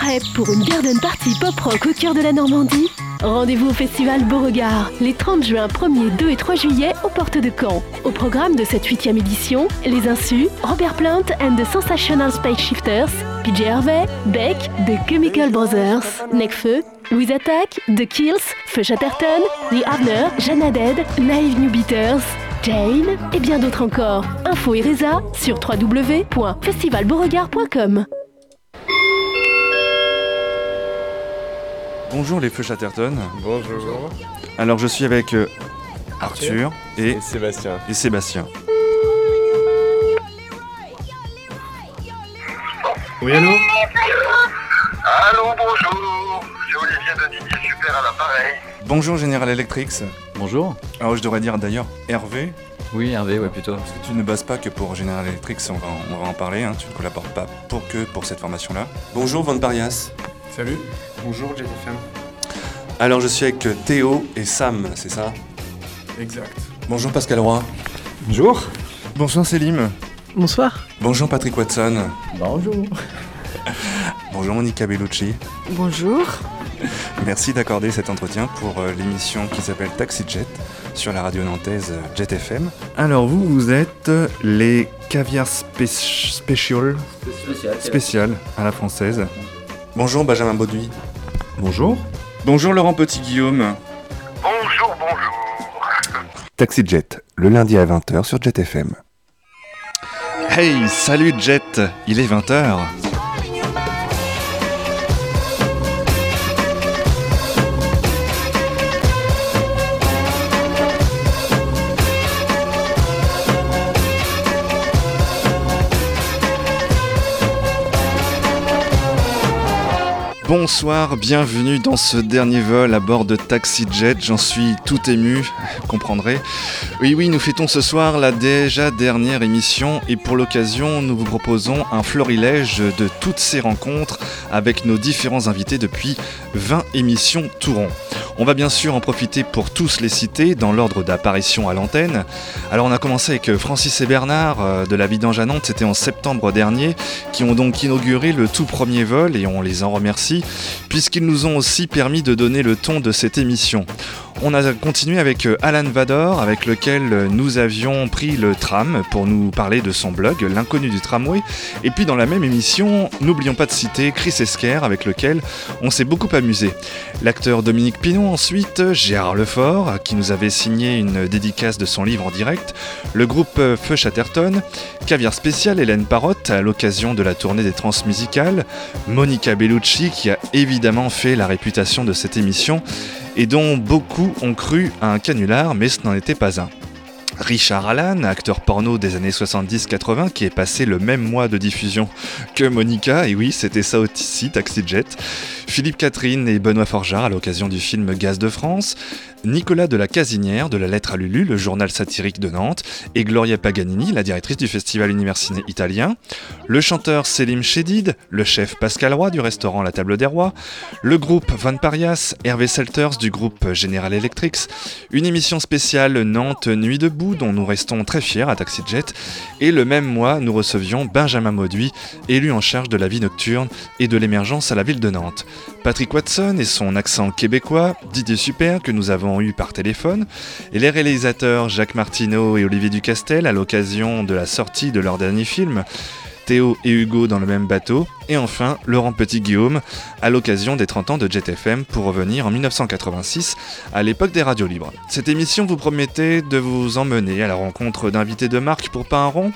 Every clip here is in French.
prêt pour une garden party pop-rock au cœur de la Normandie? Rendez-vous au festival Beauregard les 30 juin, 1er, 2 et 3 juillet aux portes de Caen. Au programme de cette huitième édition, Les Insus, Robert Plant and the Sensational Space Shifters, PJ Harvey, Beck, The Chemical Brothers, Necfeu, Louise Attack, The Kills, Feu Chatterton, The Harner, Jana Dead, Live New Beaters, Jane et bien d'autres encore. Info et sur www.festivalbeauregard.com. Bonjour les feux Chatterton. Bonjour. Alors je suis avec euh, Arthur et, Et Sébastien. et Sébastien. Oui, allô Allô, bonjour. C'est Olivier de Didier Super à l'appareil. Bonjour General Electric. Bonjour. Alors je devrais dire d'ailleurs Hervé, Oui, Hervé, ouais, plutôt. parce que tu ne bosses pas que pour General Electric, on va, en- on va en parler, hein, tu ne collabores pas pour que pour cette formation-là. Bonjour Van Parias. Salut. Bonjour, JFM. Alors je suis avec Théo et Sam, c'est ça? Exact. Bonjour Pascal Roy. Bonjour. Bonjour Célim. Bonsoir. Bonjour Patrick Watson. Bonjour. Bonjour Monica Bellucci. Bonjour. Merci d'accorder cet entretien pour euh, l'émission qui s'appelle Taxi Jet sur la radio nantaise euh, Jet FM. Alors vous, vous êtes les caviar spé- special, spécial à la française. Bonjour Benjamin Bauduit. Bonjour. Bonjour Laurent Petit-Guillaume. Bonjour, bonjour. Taxi Jet, le lundi à 20h sur Jet FM. Hey, salut Jet, il est 20h. Bonsoir, bienvenue dans ce dernier vol à bord de Taxi Jet. J'en suis tout ému, comprendrez. Oui, oui, nous fêtons ce soir la déjà dernière émission et pour l'occasion, nous vous proposons un florilège de toutes ces rencontres avec nos différents invités depuis 20 émissions tout rond. On va bien sûr en profiter pour tous les citer dans l'ordre d'apparition à l'antenne. Alors on a commencé avec Francis et Bernard euh, de la Vidange à Nantes, c'était en septembre dernier, qui ont donc inauguré le tout premier vol et on les en remercie, puisqu'ils nous ont aussi permis de donner le ton de cette émission. On a continué avec euh, Alan Vador, avec lequel euh, nous avions pris le tram pour nous parler de son blog, L'inconnu du tramway. Et puis dans la même émission, n'oublions pas de citer Chris Esquer, avec lequel on s'est beaucoup amusé. L'acteur Dominique Pinon ensuite, Gérard Lefort, qui nous avait signé une dédicace de son livre en direct, le groupe Feu Chatterton, Caviar Spécial Hélène Parotte à l'occasion de la tournée des transmusicales, Monica Bellucci qui a évidemment fait la réputation de cette émission et dont beaucoup ont cru un canular, mais ce n'en était pas un. Richard Allan, acteur porno des années 70-80, qui est passé le même mois de diffusion que Monica, et oui, c'était ça aussi, Taxi Jet. Philippe Catherine et Benoît Forjard à l'occasion du film Gaz de France. Nicolas de la Casinière de la Lettre à Lulu, le journal satirique de Nantes, et Gloria Paganini, la directrice du festival universitaire italien, le chanteur Selim Chedid, le chef Pascal Roy du restaurant La Table des Rois, le groupe Van Parias, Hervé Selters du groupe General Electric, une émission spéciale Nantes Nuit debout dont nous restons très fiers à Taxi Jet, et le même mois nous recevions Benjamin Mauduit, élu en charge de la vie nocturne et de l'émergence à la ville de Nantes. Patrick Watson et son accent québécois, Didier Super que nous avons eu par téléphone, et les réalisateurs Jacques Martineau et Olivier Ducastel à l'occasion de la sortie de leur dernier film, Théo et Hugo dans le même bateau, et enfin Laurent Petit-Guillaume à l'occasion des 30 ans de Jet FM pour revenir en 1986 à l'époque des radios libres. Cette émission vous promettait de vous emmener à la rencontre d'invités de marque pour pas un rond,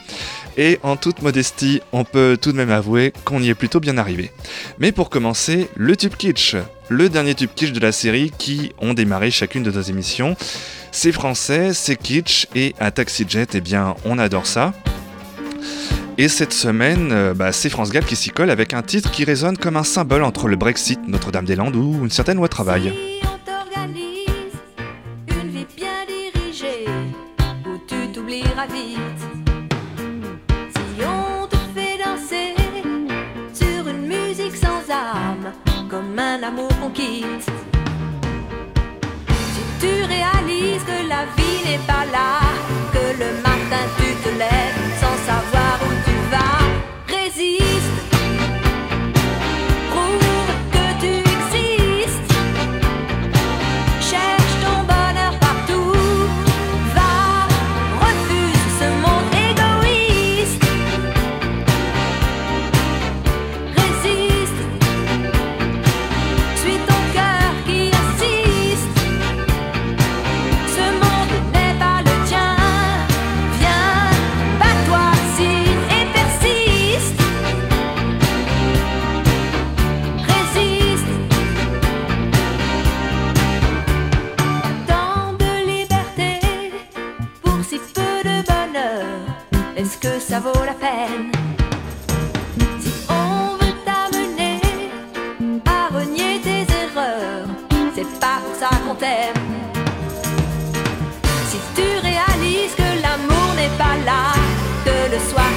et en toute modestie, on peut tout de même avouer qu'on y est plutôt bien arrivé. Mais pour commencer, le tube kitsch, le dernier tube kitsch de la série qui ont démarré chacune de nos émissions. C'est français, c'est kitsch, et à Taxi Jet, eh bien, on adore ça. Et cette semaine, euh, bah, c'est France Gall qui s'y colle avec un titre qui résonne comme un symbole entre le Brexit, Notre-Dame-des-Landes ou une certaine loi travail. Si on t'organise une vie bien dirigée, où tu réalises que la vie n'est pas là, que le matin tu te lèves que ça vaut la peine. Si on veut t'amener à renier tes erreurs, c'est pas pour ça qu'on t'aime. Si tu réalises que l'amour n'est pas là, que le soir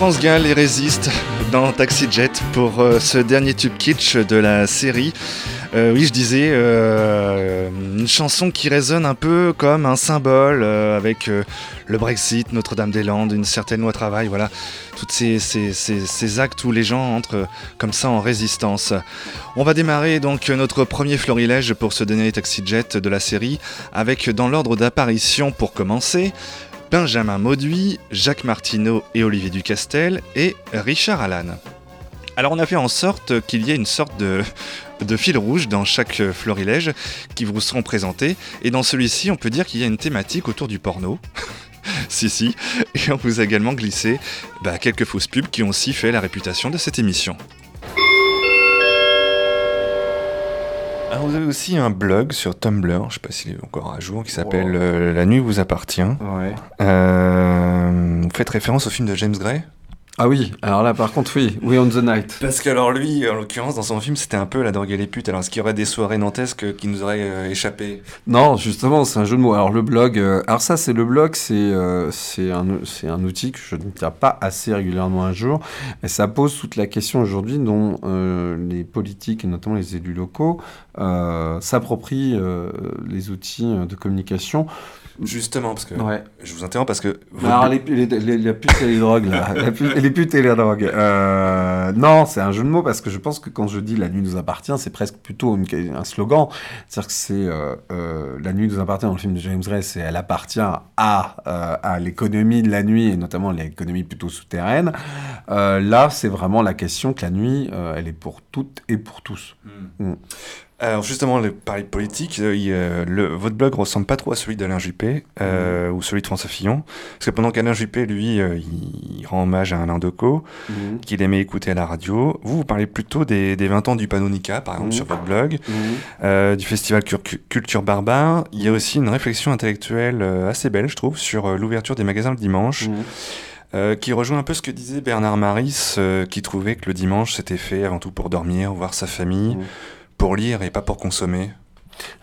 France Gall et Résiste dans Taxi Jet pour euh, ce dernier tube kitsch de la série. Euh, oui, je disais, euh, une chanson qui résonne un peu comme un symbole avec le Brexit, Notre-Dame-des-Landes, une certaine loi travail, voilà, tous ces, ces, ces, ces actes où les gens entrent comme ça en résistance. On va démarrer donc notre premier florilège pour ce dernier Taxi Jet de la série avec dans l'ordre d'apparition pour commencer. Benjamin Mauduit, Jacques Martineau et Olivier Ducastel et Richard Allan. Alors on a fait en sorte qu'il y ait une sorte de, fil rouge dans chaque florilège qui vous seront présentés. Et dans celui-ci, on peut dire qu'il y a une thématique autour du porno. si, si. Et on vous a également glissé bah, quelques fausses pubs qui ont aussi fait la réputation de cette émission. Alors vous avez aussi un blog sur Tumblr, je sais pas s'il est encore à jour, qui s'appelle euh, La nuit vous appartient. Ouais. Euh, vous faites référence au film de James Gray? Ah oui, alors là par contre, oui, We on the Night. Parce que alors lui, en l'occurrence, dans son film, c'était un peu la drogue et les putes. Alors est-ce qu'il y aurait des soirées nantesques qui nous auraient euh, échappé Non, justement, c'est un jeu de mots. Alors le blog, euh, alors ça c'est le blog, c'est euh, c'est un, un outil que je ne tiens pas assez régulièrement un jour. Et ça pose toute la question aujourd'hui dont euh, les politiques et notamment les élus locaux s'approprient les outils de communication. Justement, parce que Ouais. je vous interromps parce que Alors, les, les, les, les putes et les drogues, là. Les putes et les drogues. Euh, non, c'est un jeu de mots parce que je pense que quand je dis la nuit nous appartient, c'est presque plutôt une- un slogan. C'est-à-dire que c'est euh, euh, la nuit nous appartient dans le film de James Gray, c'est elle appartient à, à l'économie de la nuit et notamment l'économie plutôt souterraine. Là, c'est vraiment la question que la nuit, elle est pour toutes et pour tous. Mm. Alors justement, le pari politique, euh, euh, le, votre blog ressemble pas trop à celui d'Alain Juppé euh, ou celui de François Fillon. Parce que pendant qu'Alain Juppé, lui, euh, il, rend hommage à Alain Decaux, Mhm. qu'il aimait écouter à la radio, vous, vous parlez plutôt des, des 20 ans du Panonica, par exemple, Mhm. sur votre blog, du festival Cur- Culture Barbare. Il y a aussi une réflexion intellectuelle assez belle, je trouve, sur l'ouverture des magasins le dimanche. Euh, qui rejoint un peu ce que disait Bernard Maris, euh, qui trouvait que le dimanche c'était fait avant tout pour dormir, voir sa famille. Pour lire et pas pour consommer.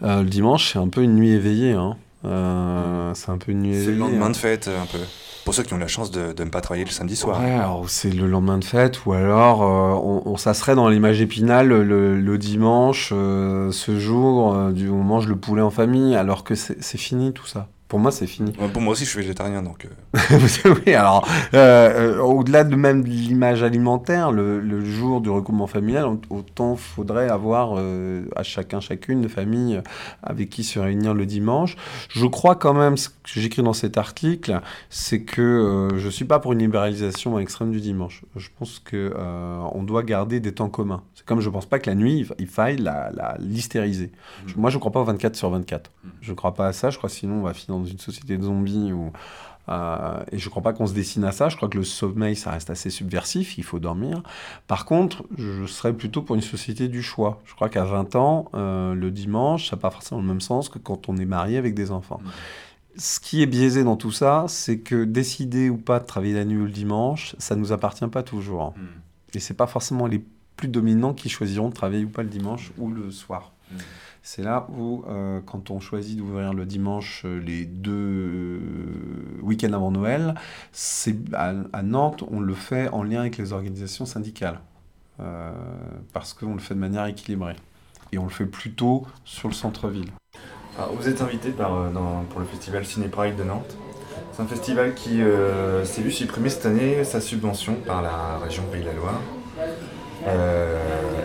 Euh, le dimanche, c'est un peu une nuit éveillée. Hein. Euh, c'est un peu une nuit C'est éveillée. le lendemain hein. de fête, un peu. Pour ceux qui ont la chance de, ne pas travailler le samedi soir. Ouais, alors c'est le lendemain de fête, ou alors euh, on, on- ça serait dans l'image épinale le, le dimanche, ce jour, du, on mange le poulet en famille, alors que c'est c'est fini tout ça. Pour moi, c'est fini. Ouais, Pour moi aussi, je suis végétarien, donc. euh, oui, alors, euh, euh, au-delà de même de l'image alimentaire, le, le jour du regroupement familial, au- autant faudrait avoir euh, à chacun, chacune de famille avec qui se réunir le dimanche. Je crois quand même, ce que j'écris dans cet article, c'est que je suis pas pour une libéralisation extrême du dimanche. Je pense euh, on doit garder des temps communs. C'est comme je pense pas que la nuit, il fa- il faille la, la l'hystériser. Je- Moi, je crois pas au 24 sur 24. Je crois pas à ça. Je crois sinon, on va finir dans une société de zombies euh, et je crois pas qu'on se destine à ça. Je crois que le sommeil, ça reste assez subversif. Il faut dormir. Par contre, je serais plutôt pour une société du choix. Je crois qu'à 20 ans, euh, le dimanche, ça n'a pas forcément le même sens que quand on est marié avec des enfants. Ce qui est biaisé dans tout ça, c'est que décider ou pas de travailler la nuit ou le dimanche, ça nous appartient pas toujours. Et c'est pas forcément les plus dominants qui choisiront de travailler ou pas le dimanche ou le soir. Mm. C'est là où, euh, quand on choisit d'ouvrir le dimanche euh, les deux euh, week-ends avant Noël, c'est à, Nantes, on le fait en lien avec les organisations syndicales. Parce qu'on le fait de manière équilibrée. Et on le fait plutôt sur le centre-ville. Vous êtes invité par, pour le festival Ciné de Nantes. C'est un festival qui s'est vu supprimer cette année sa subvention par la région Pays-de-la-Loire. Euh,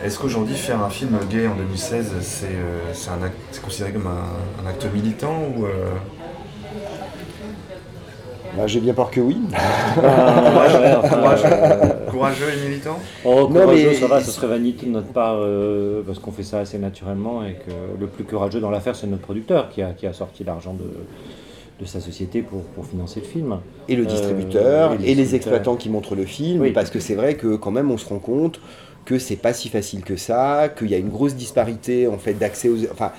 Est-ce qu'aujourd'hui faire un film gay en 2016, c'est euh, c'est un acte- c'est considéré comme un, un acte militant ou euh, Bah, J'ai bien peur que oui. courageux et militant? Oh, Non, courageux, mais- ça va, ce serait vanité de notre part, euh, parce qu'on fait ça assez naturellement et que le plus courageux dans l'affaire, c'est notre producteur qui a, qui a sorti l'argent de, de sa société pour, pour financer le film. Et le Euh, distributeur, et et, les exploitants qui montrent le film, Oui. parce que c'est vrai que quand même on se rend compte que c'est pas si facile que ça, qu'il y a une grosse disparité en fait d'accès aux... Enfin,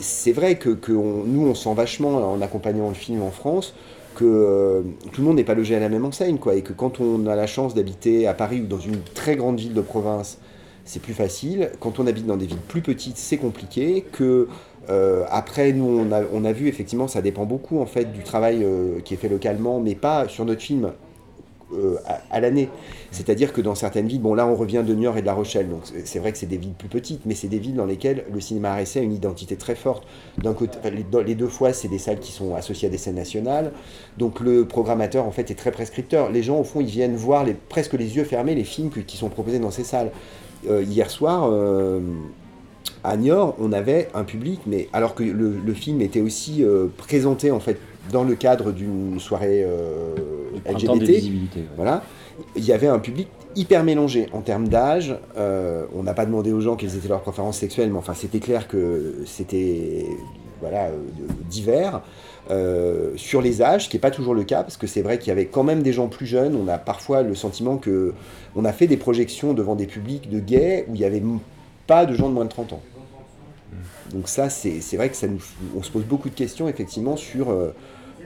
c'est vrai que, que nous on sent vachement en accompagnant le film en France que euh, tout le monde n'est pas logé à la même enseigne, quoi, et que quand on a la chance d'habiter à Paris ou dans une très grande ville de province, c'est plus facile. Quand on habite dans des villes plus petites, c'est compliqué. Que euh, après, nous, on a, on a vu effectivement, ça dépend beaucoup en fait du travail euh, qui est fait localement, mais pas sur notre film euh, à, l'année. C'est-à-dire que dans certaines villes, bon là, on revient de Niort et de La Rochelle, donc c'est- vrai que c'est des villes plus petites, mais c'est des villes dans lesquelles le cinéma RSC a une identité très forte. D'un côté, les, deux fois, c'est des salles qui sont associées à des scènes nationales, donc le programmateur en fait est très prescripteur. Les gens, au fond, ils viennent voir presque les yeux fermés les films qui sont proposés dans ces salles. Euh, hier soir, euh, à Niort, on avait un public, mais alors que le, film était aussi présenté en fait dans le cadre d'une soirée euh, LGBT, visibilités. ouais. voilà, il y avait un public hyper mélangé en termes d'âge. euh, on n'a pas demandé aux gens quelles étaient leurs préférences sexuelles, mais enfin c'était clair que c'était voilà euh, divers. Euh, sur les âges, ce qui n'est pas toujours le cas, parce que c'est vrai qu'il y avait quand même des gens plus jeunes. On a parfois le sentiment que on a fait des projections devant des publics de gays où il n'y avait pas de gens de moins de 30 ans. Donc ça, c'est vrai que ça nous, on se pose beaucoup de questions effectivement sur euh,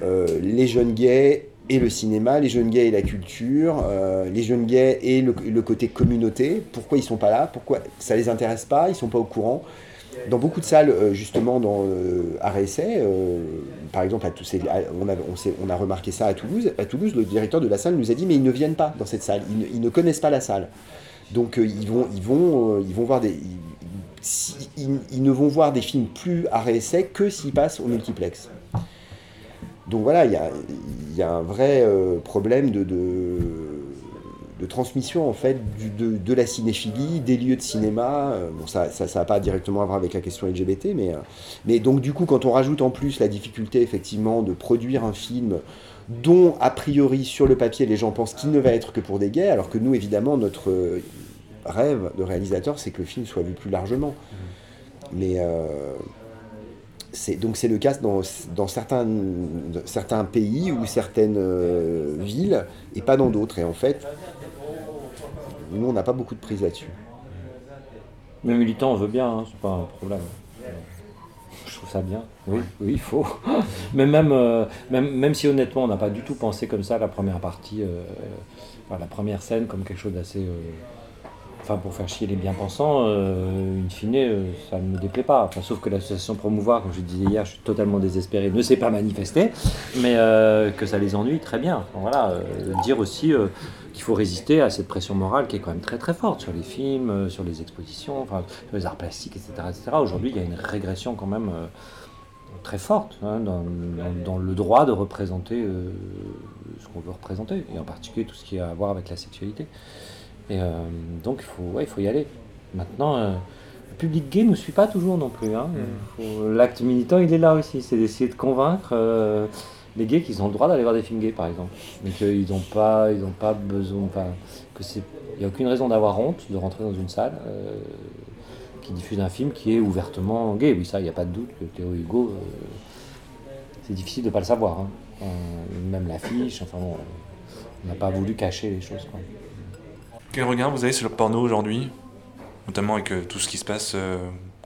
euh, les jeunes gays et le cinéma, les jeunes gays et la culture, euh, les jeunes gays et le, côté communauté. Pourquoi ils sont pas là? Pourquoi ça les intéresse pas? Ils sont pas au courant? Dans beaucoup de salles, justement, dans euh, par exemple, à on, a, remarqué ça à Toulouse. À Toulouse, le directeur de la salle nous a dit mais ils ne viennent pas dans cette salle, ils ne, connaissent pas la salle. Donc ils, vont, ils, vont, ils vont voir des... ils, ne vont voir des films plus à réessai que s'ils passent au multiplex. Donc voilà, il y a, un vrai euh, problème de, transmission en fait de, la cinéphilie, des lieux de cinéma. Euh, Bon, ça n'a pas directement à voir avec la question LGBT, mais, euh, mais donc du coup, quand on rajoute en plus la difficulté effectivement de produire un film dont a priori sur le papier les gens pensent qu'il ne va être que pour des gays, alors que nous évidemment notre rêve de réalisateur c'est que le film soit vu plus largement. Mais euh, c'est donc c'est le cas dans, dans certains, certains pays ou certaines euh, villes et pas dans d'autres. Et en fait, nous, on n'a pas beaucoup de prise là-dessus. Mais militant, on veut bien, hein, c'est pas un problème. Je trouve ça bien. Oui, oui, il faut. Mais même, euh, même, même si honnêtement, on n'a pas du tout pensé comme ça la première partie, euh, enfin, la première scène comme quelque chose d'assez. Enfin, pour faire chier les bien-pensants, euh, in fine, euh, ça ne me déplaît pas. Enfin, sauf que l'association Promouvoir, comme je disais hier, je suis totalement désespéré, ne s'est pas manifestée, mais euh, que ça les ennuie, très bien. Voilà, dire aussi qu'il faut résister à cette pression morale qui est quand même très très forte sur les films, sur les expositions, enfin, sur les arts plastiques, etc. etc. Aujourd'hui, il y a une régression quand même très forte hein, dans, le droit de représenter ce qu'on veut représenter, et en particulier tout ce qui a à voir avec la sexualité. Et euh, donc, il faut, ouais, faut y aller. Maintenant, euh, le public gay ne suit pas toujours non plus. hein. Faut- L'acte militant, il est là aussi. C'est d'essayer de convaincre euh, les gays qu'ils ont le droit d'aller voir des films gays, par exemple. Mais qu'ils n'ont pas, ils ont pas besoin. Enfin, que c'est, il n'y a aucune raison d'avoir honte de rentrer dans une salle euh, qui diffuse un film qui est ouvertement gay. Oui, ça, il n'y a pas de doute que Théo Hugo, euh, c'est difficile de ne pas le savoir. hein. Même l'affiche, enfin bon, on n'a pas voulu cacher les choses. Quoi. Quel regard vous avez sur le porno aujourd'hui? Notamment avec euh, tout ce qui se passe, euh,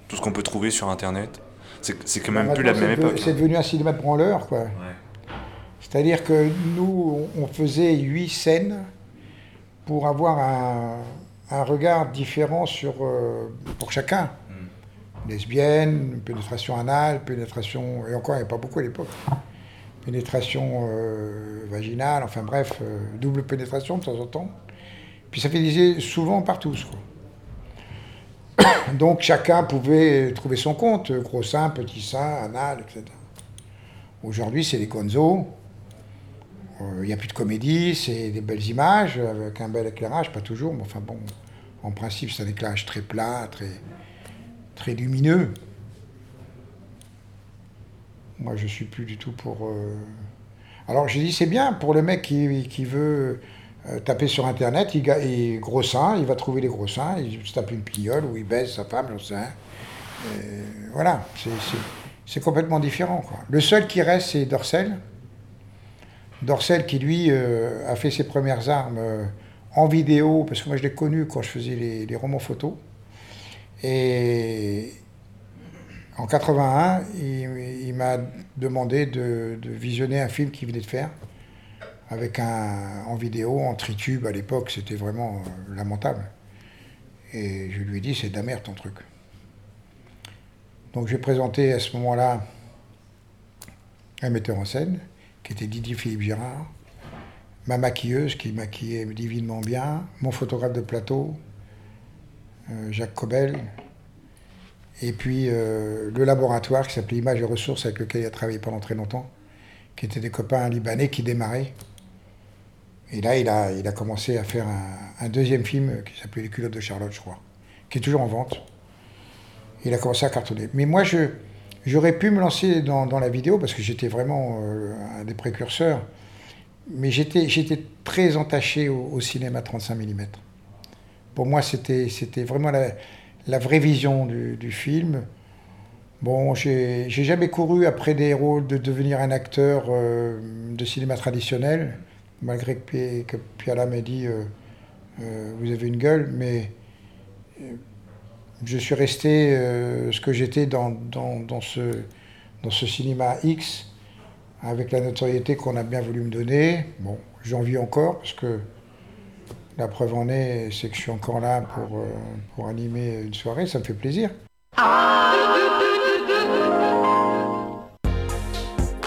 tout ce qu'on peut trouver sur Internet. C'est c'est quand même Bah, plus la même époque. C'est devenu un cinéma de branleur, quoi. C'est-à-dire que nous, on faisait huit scènes pour avoir un, un regard différent sur, euh, pour chacun. Lesbienne, pénétration anale, pénétration... Et encore, il n'y avait pas beaucoup à l'époque. Pénétration euh, vaginale, enfin bref, euh, double pénétration de temps en temps. Puis ça finissait souvent par tous. Donc chacun pouvait trouver son compte, gros sein, petit sein, anal, etc. Aujourd'hui, c'est des gonzos. Il n'y a plus de comédie, c'est des belles images avec un bel éclairage, pas toujours, mais enfin bon, en principe, c'est un éclairage très plat, très, très lumineux. Moi, je suis plus du tout pour. euh, Alors, je dis, c'est bien pour le mec qui, qui veut euh, taper sur Internet, il, ga- il va trouver les gros seins, il se tape une pignole ou il baise sa femme, j'en sais. Euh, voilà, c'est- complètement différent. Le seul qui reste, c'est Dorcel. Dorcel qui, lui, euh, a fait ses premières armes en vidéo, parce que moi, je l'ai connu quand je faisais les, romans photos. Et en 81, il, m'a demandé de, de visionner un film qu'il venait de faire avec un en vidéo, en tritube à l'époque, c'était vraiment euh, lamentable. Et je lui ai dit, c'est de la merde ton truc. Donc j'ai présenté à ce moment-là un metteur en scène, qui était Didier Philippe Girard, ma maquilleuse qui maquillait divinement bien, mon photographe de plateau, euh, Jacques Cobel, et puis euh, le laboratoire qui s'appelait Images et Ressources, avec lequel il a travaillé pendant très longtemps, qui étaient des copains libanais qui démarraient. Et là, il a, il a commencé à faire un, deuxième film qui s'appelait Les culottes de Charlotte, je crois, qui est toujours en vente. Il a commencé à cartonner. Mais moi, je, j'aurais pu me lancer dans, dans la vidéo parce que j'étais vraiment euh, un des précurseurs. Mais j'étais, j'étais très entaché au, cinéma 35 mm. Pour moi, c'était, c'était vraiment la, la vraie vision du, du film. Bon, j'ai, j'ai jamais couru après des rôles de devenir un acteur euh, de cinéma traditionnel, malgré que, que Piala m'a dit euh, euh, Vous avez une gueule, mais euh, je suis resté ce que j'étais dans, dans, ce, dans ce cinéma X, avec la notoriété qu'on a bien voulu me donner. Bon, j'en vis encore, parce que la preuve en est, c'est que je suis encore là pour, pour animer une soirée, ça me fait plaisir.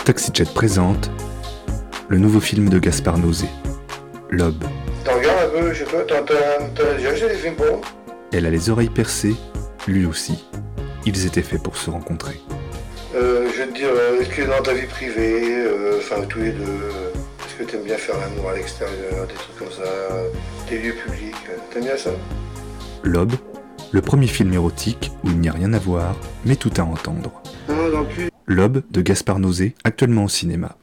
TaxiJet présente le nouveau film de Gaspard Nausé, Lob. T'en regardes un peu, je sais pas, t'en as déjà acheté des films pour Elle a les oreilles percées, lui aussi. Ils étaient faits pour se rencontrer. euh, Je vais te dire, euh, est-ce que dans ta vie privée, euh, enfin tous les deux, euh, est-ce que t'aimes bien faire l'amour à l'extérieur, des trucs comme ça, euh, des lieux publics, euh, t'aimes bien ça? Lob, le premier film érotique où il n'y a rien à voir, mais tout à entendre. Plus. Lob de Gaspard Nausé, actuellement au cinéma.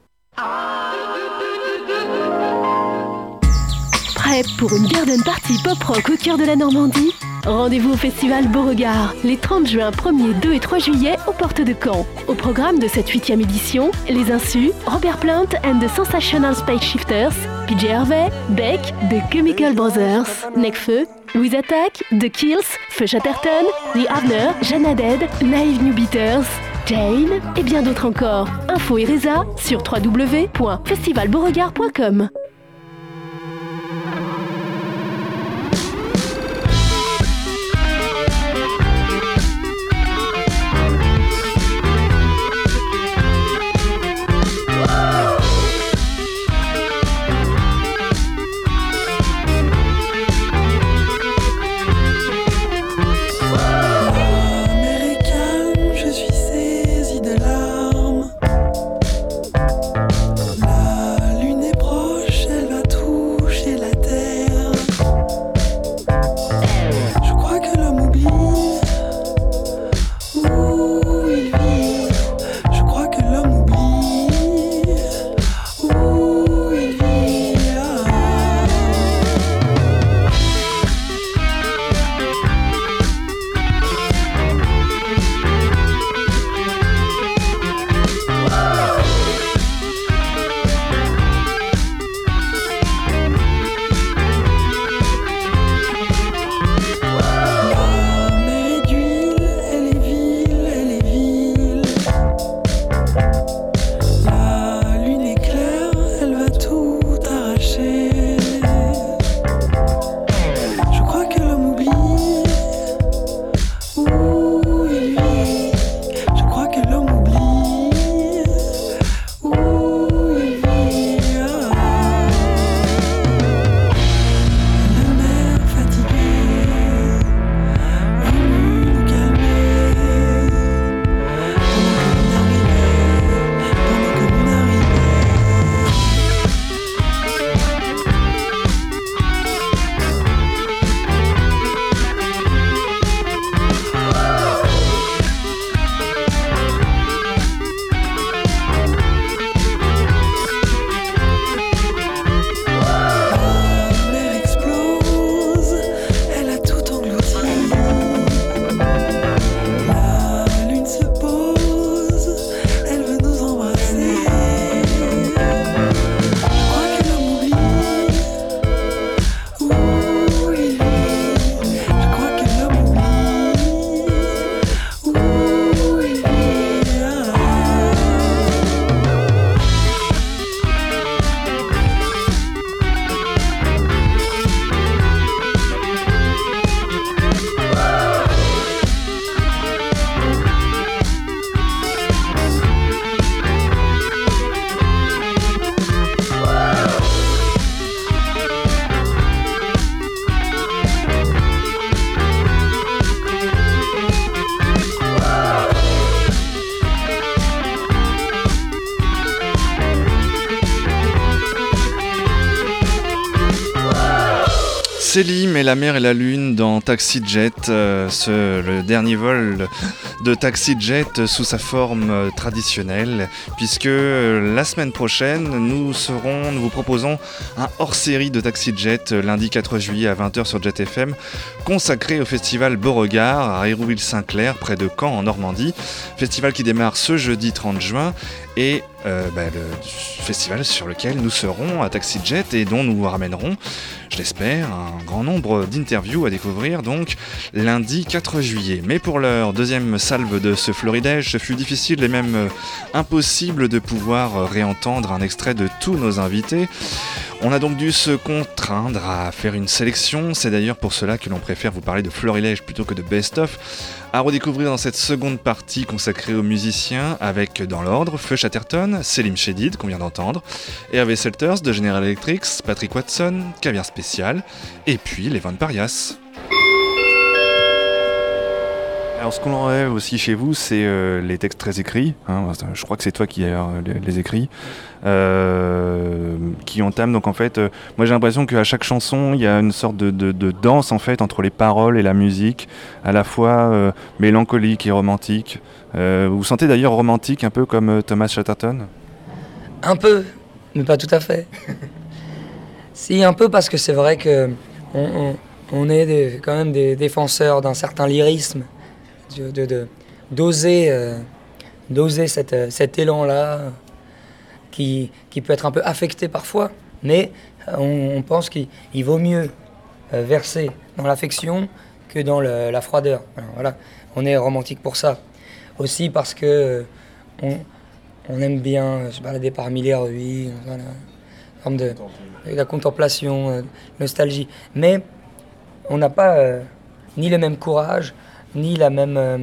Prêt pour une garden party pop rock au cœur de la Normandie? Rendez-vous au festival Beauregard, les 30 juin, 1er, 2 et 3 juillet, aux portes de Caen. Au programme de cette huitième édition, Les Insus, Robert Plant and the Sensational Space Shifters, PJ Harvey, Beck, The Chemical Brothers, Necfeu, Louise Attack, The Kills, Feu Chatterton, The Havner, Jeanne Dead, Naive New Beaters, Jane et bien d'autres encore. Info et Reza sur www.festivalbeauregard.com. la mer et la lune dans Taxi Jet, euh, ce, le dernier vol de Taxi Jet sous sa forme euh, traditionnelle, puisque euh, la semaine prochaine, nous serons, nous vous proposons un hors-série de Taxi Jet lundi 4 juillet à 20h sur Jet FM, consacré au festival Beauregard à Hérouville-Saint-Clair, près de Caen en Normandie. Festival qui démarre ce jeudi 30 juin et euh, bah, le festival sur lequel nous serons à Taxi Jet et dont nous ramènerons, je l'espère, un grand nombre d'interviews à découvrir donc lundi 4 juillet. Mais pour leur deuxième salve de ce florilège, ce fut difficile et même euh, impossible de pouvoir euh, réentendre un extrait de tous nos invités. On a donc dû se contraindre à faire une sélection, c'est d'ailleurs pour cela que l'on préfère vous parler de florilège plutôt que de best-of, à redécouvrir dans cette seconde partie consacrée aux musiciens avec, dans l'ordre, Feu Chatterton, Selim Shedid qu'on vient d'entendre, Hervé Selters de General Electric, Patrick Watson, Caviar Spécial, et puis les Parias. Alors ce qu'on enlève aussi chez vous, c'est euh, les textes très écrits. hein. je crois que c'est toi qui as les, les écrits, euh, qui entament. Donc en fait, euh, moi j'ai l'impression qu'à chaque chanson, il y a une sorte de, de- de danse en fait entre les paroles et la musique, à la fois mélancolique et romantique. Vous vous sentez d'ailleurs romantique, un peu comme Thomas Chatterton? Un peu, mais pas tout à fait. si, un peu parce que c'est vrai que on, on- on est des- quand même des défenseurs d'un certain lyrisme, de, de- d'oser, euh, d'oser cette, euh, cet élan-là, qui, qui peut être un peu affecté parfois, mais on, on pense qu'il il vaut mieux euh, verser dans l'affection que dans le- la froideur. Alors, voilà, on est romantique pour ça. Aussi parce que euh, on, on aime bien se balader parmi les ruines, voilà, une forme de, de la contemplation, euh, nostalgie. Mais on n'a pas ni le même courage, ni la même euh,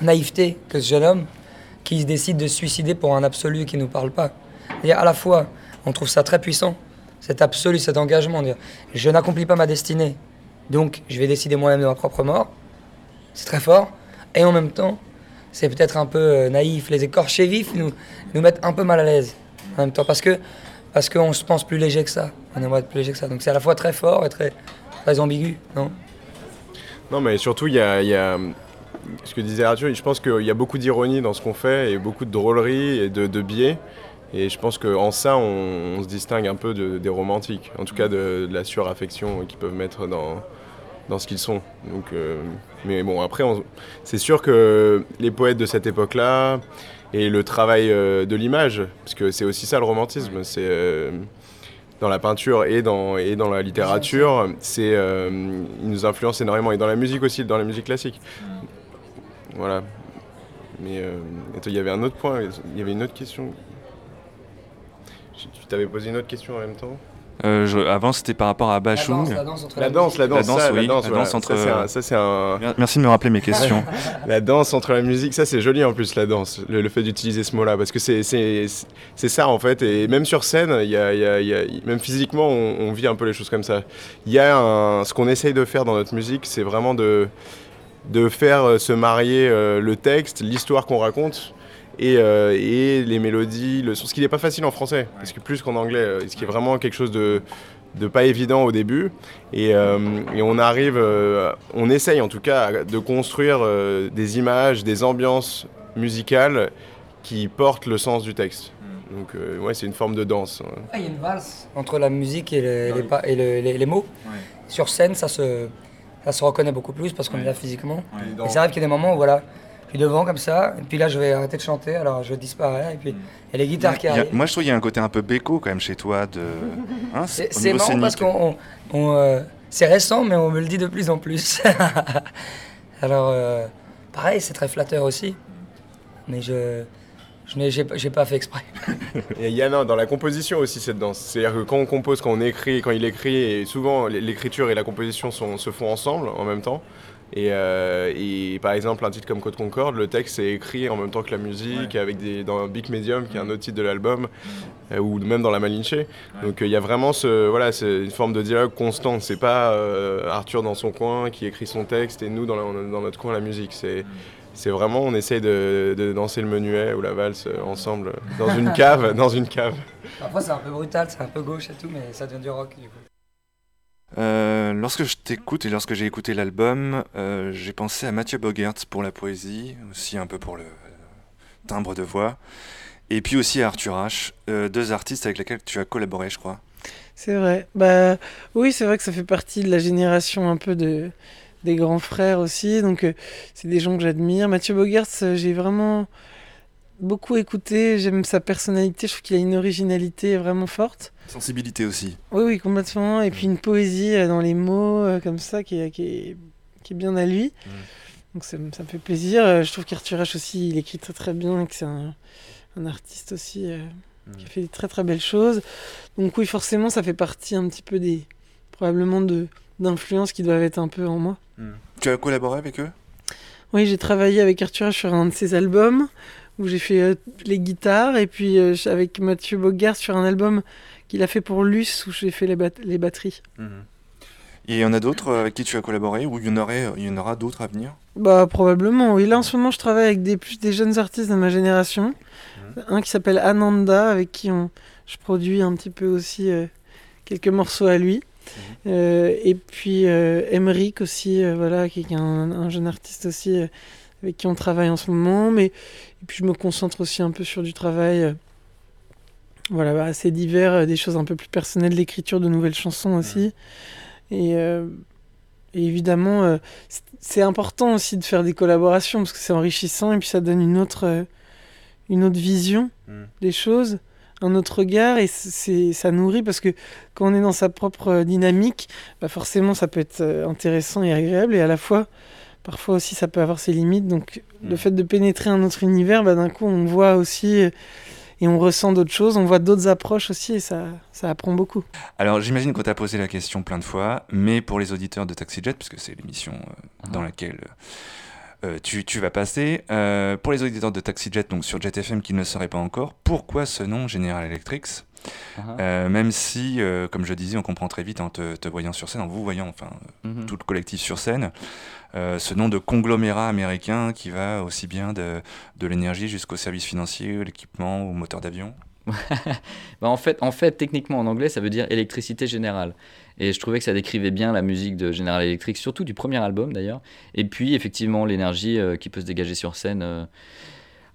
naïveté que ce jeune homme qui décide de se suicider pour un absolu qui ne nous parle pas. Et à la fois, on trouve ça très puissant, cet absolu, cet engagement, dire je n'accomplis pas ma destinée, donc je vais décider moi-même de ma propre mort. C'est très fort. Et en même temps, c'est peut-être un peu euh, naïf. Les écorchés vifs nous, nous mettent un peu mal à l'aise en même temps parce que parce qu'on se pense plus léger que ça. On aimerait être plus léger que ça. Donc c'est à la fois très fort et très, très ambigu, non? Non, mais surtout, il y a, ce que disait Arthur, je pense qu'il y a beaucoup d'ironie dans ce qu'on fait et beaucoup de drôlerie et de, biais. Et je pense qu'en ça, on, se distingue un peu de- des romantiques, en tout cas de, de la suraffection qu'ils peuvent mettre dans, dans ce qu'ils sont. Donc, euh, mais bon, après, c'est sûr que les poètes de cette époque-là et le travail euh, de l'image, parce que c'est aussi ça le romantisme, c'est euh, dans la peinture et dans, et dans la littérature, c'est euh, ils nous influencent énormément et dans la musique aussi, dans la musique classique. Voilà. Mais euh, attends, il y avait un autre point, il y avait une autre question. Tu t'avais posé une autre question en même temps? Euh, je- avant, c'était par rapport à Bachung. la danse entre La danse, la danse, ça, oui, la danse, la voilà. danse entre. Ça, c'est un- Merci de me rappeler mes questions. la danse entre la musique, ça c'est joli en plus la danse, le, le fait d'utiliser ce mot-là, parce que c'est, c'est, c'est ça en fait, et même sur scène, il y a, il y a- y a- même physiquement, on, on vit un peu les choses comme ça. Il y a un, ce qu'on essaye de faire dans notre musique, c'est vraiment de, de faire euh, se marier euh, le texte, l'histoire qu'on raconte. Et, euh, et les mélodies, le son, ce qui n'est pas facile en français, parce que plus qu'en anglais, euh, ce qui est vraiment quelque chose de, de pas évident au début. Et, euh, et on arrive, euh, on essaye en tout cas de construire euh, des images, des ambiances musicales qui portent le sens du texte. Donc euh, ouais, c'est une forme de danse. ouais. Ah, Il y a une valse entre la musique et, le- les, pa- et le- les, les mots. Sur scène, ça se, ça se reconnaît beaucoup plus parce qu'on est là physiquement. dans- Et ça arrive qu'il y a des moments où voilà, devant comme ça, et puis là je vais arrêter de chanter, alors je disparais, et puis il y a les guitares qui arrivent. moi, je trouve qu'il y a un côté un peu béco quand même chez toi. De... Hein, C'est marrant parce qu'on. on- on, euh, c'est récent, mais on me le dit de plus en plus. Alors, euh, pareil, c'est très flatteur aussi. Mais je. Je n'ai j'ai pas- j'ai pas fait exprès. Et il y en a dans la composition aussi cette danse. C'est-à-dire que quand on compose, quand on écrit, quand il écrit, et souvent l'écriture et la composition sont- se font ensemble en même temps. Et, euh, et par exemple, un titre comme Code Concorde, le texte est écrit en même temps que la musique, avec des, dans Big Medium, qui est un autre titre de l'album, euh, ou même dans La Malinche. Donc euh, il y a vraiment ce, voilà, c'est une forme de dialogue constant. C'est pas euh, Arthur dans son coin qui écrit son texte et nous dans, la- dans notre coin la musique. C'est c'est vraiment, on essaye de, de danser le menuet ou la valse ensemble dans une cave, dans une cave. Parfois, c'est un peu brutal, c'est un peu gauche et tout, mais ça devient du rock du coup. Euh, lorsque je t'écoute et lorsque j'ai écouté l'album, euh, j'ai pensé à Mathieu Bogert pour la poésie, aussi un peu pour le timbre de voix, et puis aussi à Arthur H, euh, deux artistes avec lesquels tu as collaboré, je crois. C'est vrai. Bah oui, c'est vrai que ça fait partie de la génération un peu de des grands frères aussi. Donc c'est des gens que j'admire. Mathieu Bogerts, euh, j'ai vraiment beaucoup écouté. J'aime sa personnalité. Je trouve qu'il a une originalité vraiment forte. Sensibilité aussi. Oui, oui, complètement. Et puis une poésie euh, dans les mots euh, comme ça qui est, qui est, qui est bien à lui. Donc ça, me- ça me fait plaisir. Euh, Je trouve qu'Arthur H aussi, il écrit très très bien et que c'est un, un artiste aussi euh, qui a fait des très très belles choses. Donc oui, forcément, ça fait partie un petit peu des probablement de d'influences qui doivent être un peu en moi. Tu as collaboré avec eux? Oui, j'ai travaillé avec Arthur H sur un de ses albums où j'ai fait euh, les guitares et puis euh, avec Mathieu Bogart sur un album qu'il a fait pour Luce où j'ai fait les, bat- les batteries. Et il y en a d'autres euh, avec qui tu as collaboré, ou il y en, aurait, il y en aura d'autres à venir? Bah probablement, oui. Là en ce moment je travaille avec des, plus des jeunes artistes de ma génération. Un qui s'appelle Ananda avec qui on, je produis un petit peu aussi euh, quelques morceaux à lui. Euh, et puis Emeric aussi, voilà, qui est un, un jeune artiste aussi avec qui on travaille en ce moment. Mais puis je me concentre aussi un peu sur du travail, euh, voilà, bah, assez divers, euh, des choses un peu plus personnelles, l'écriture de nouvelles chansons aussi. Et euh, Et évidemment, euh, c'est important aussi de faire des collaborations parce que c'est enrichissant et puis ça donne une autre, euh, une autre vision Mm. des choses, un autre regard et c'est, ça nourrit parce que quand on est dans sa propre dynamique, bah forcément ça peut être intéressant et agréable et à la fois, parfois aussi ça peut avoir ses limites. Donc le fait de pénétrer un autre univers, bah, d'un coup on voit aussi euh, et on ressent d'autres choses, on voit d'autres approches aussi et ça, ça apprend beaucoup. Alors j'imagine qu'on t'a posé la question plein de fois, mais pour les auditeurs de TaxiJet, puisque c'est l'émission euh, dans laquelle euh, tu, tu vas passer, euh, pour les auditeurs de TaxiJet, donc sur Jet FM qui ne le sauraient pas encore, pourquoi ce nom General Ah. Euh, même si, euh, comme je disais, on comprend très vite en te, te voyant sur scène, en vous voyant, enfin, Mhm. tout le collectif sur scène, euh, ce nom de conglomérat américain qui va aussi bien de, de l'énergie jusqu'au service financier, l'équipement, au moteur d'avion. Bah, en, fait, en fait, techniquement en anglais, ça veut dire électricité générale. Et je trouvais que ça décrivait bien la musique de General Electric, surtout du premier album d'ailleurs. Et puis, effectivement, l'énergie qui peut se dégager sur scène.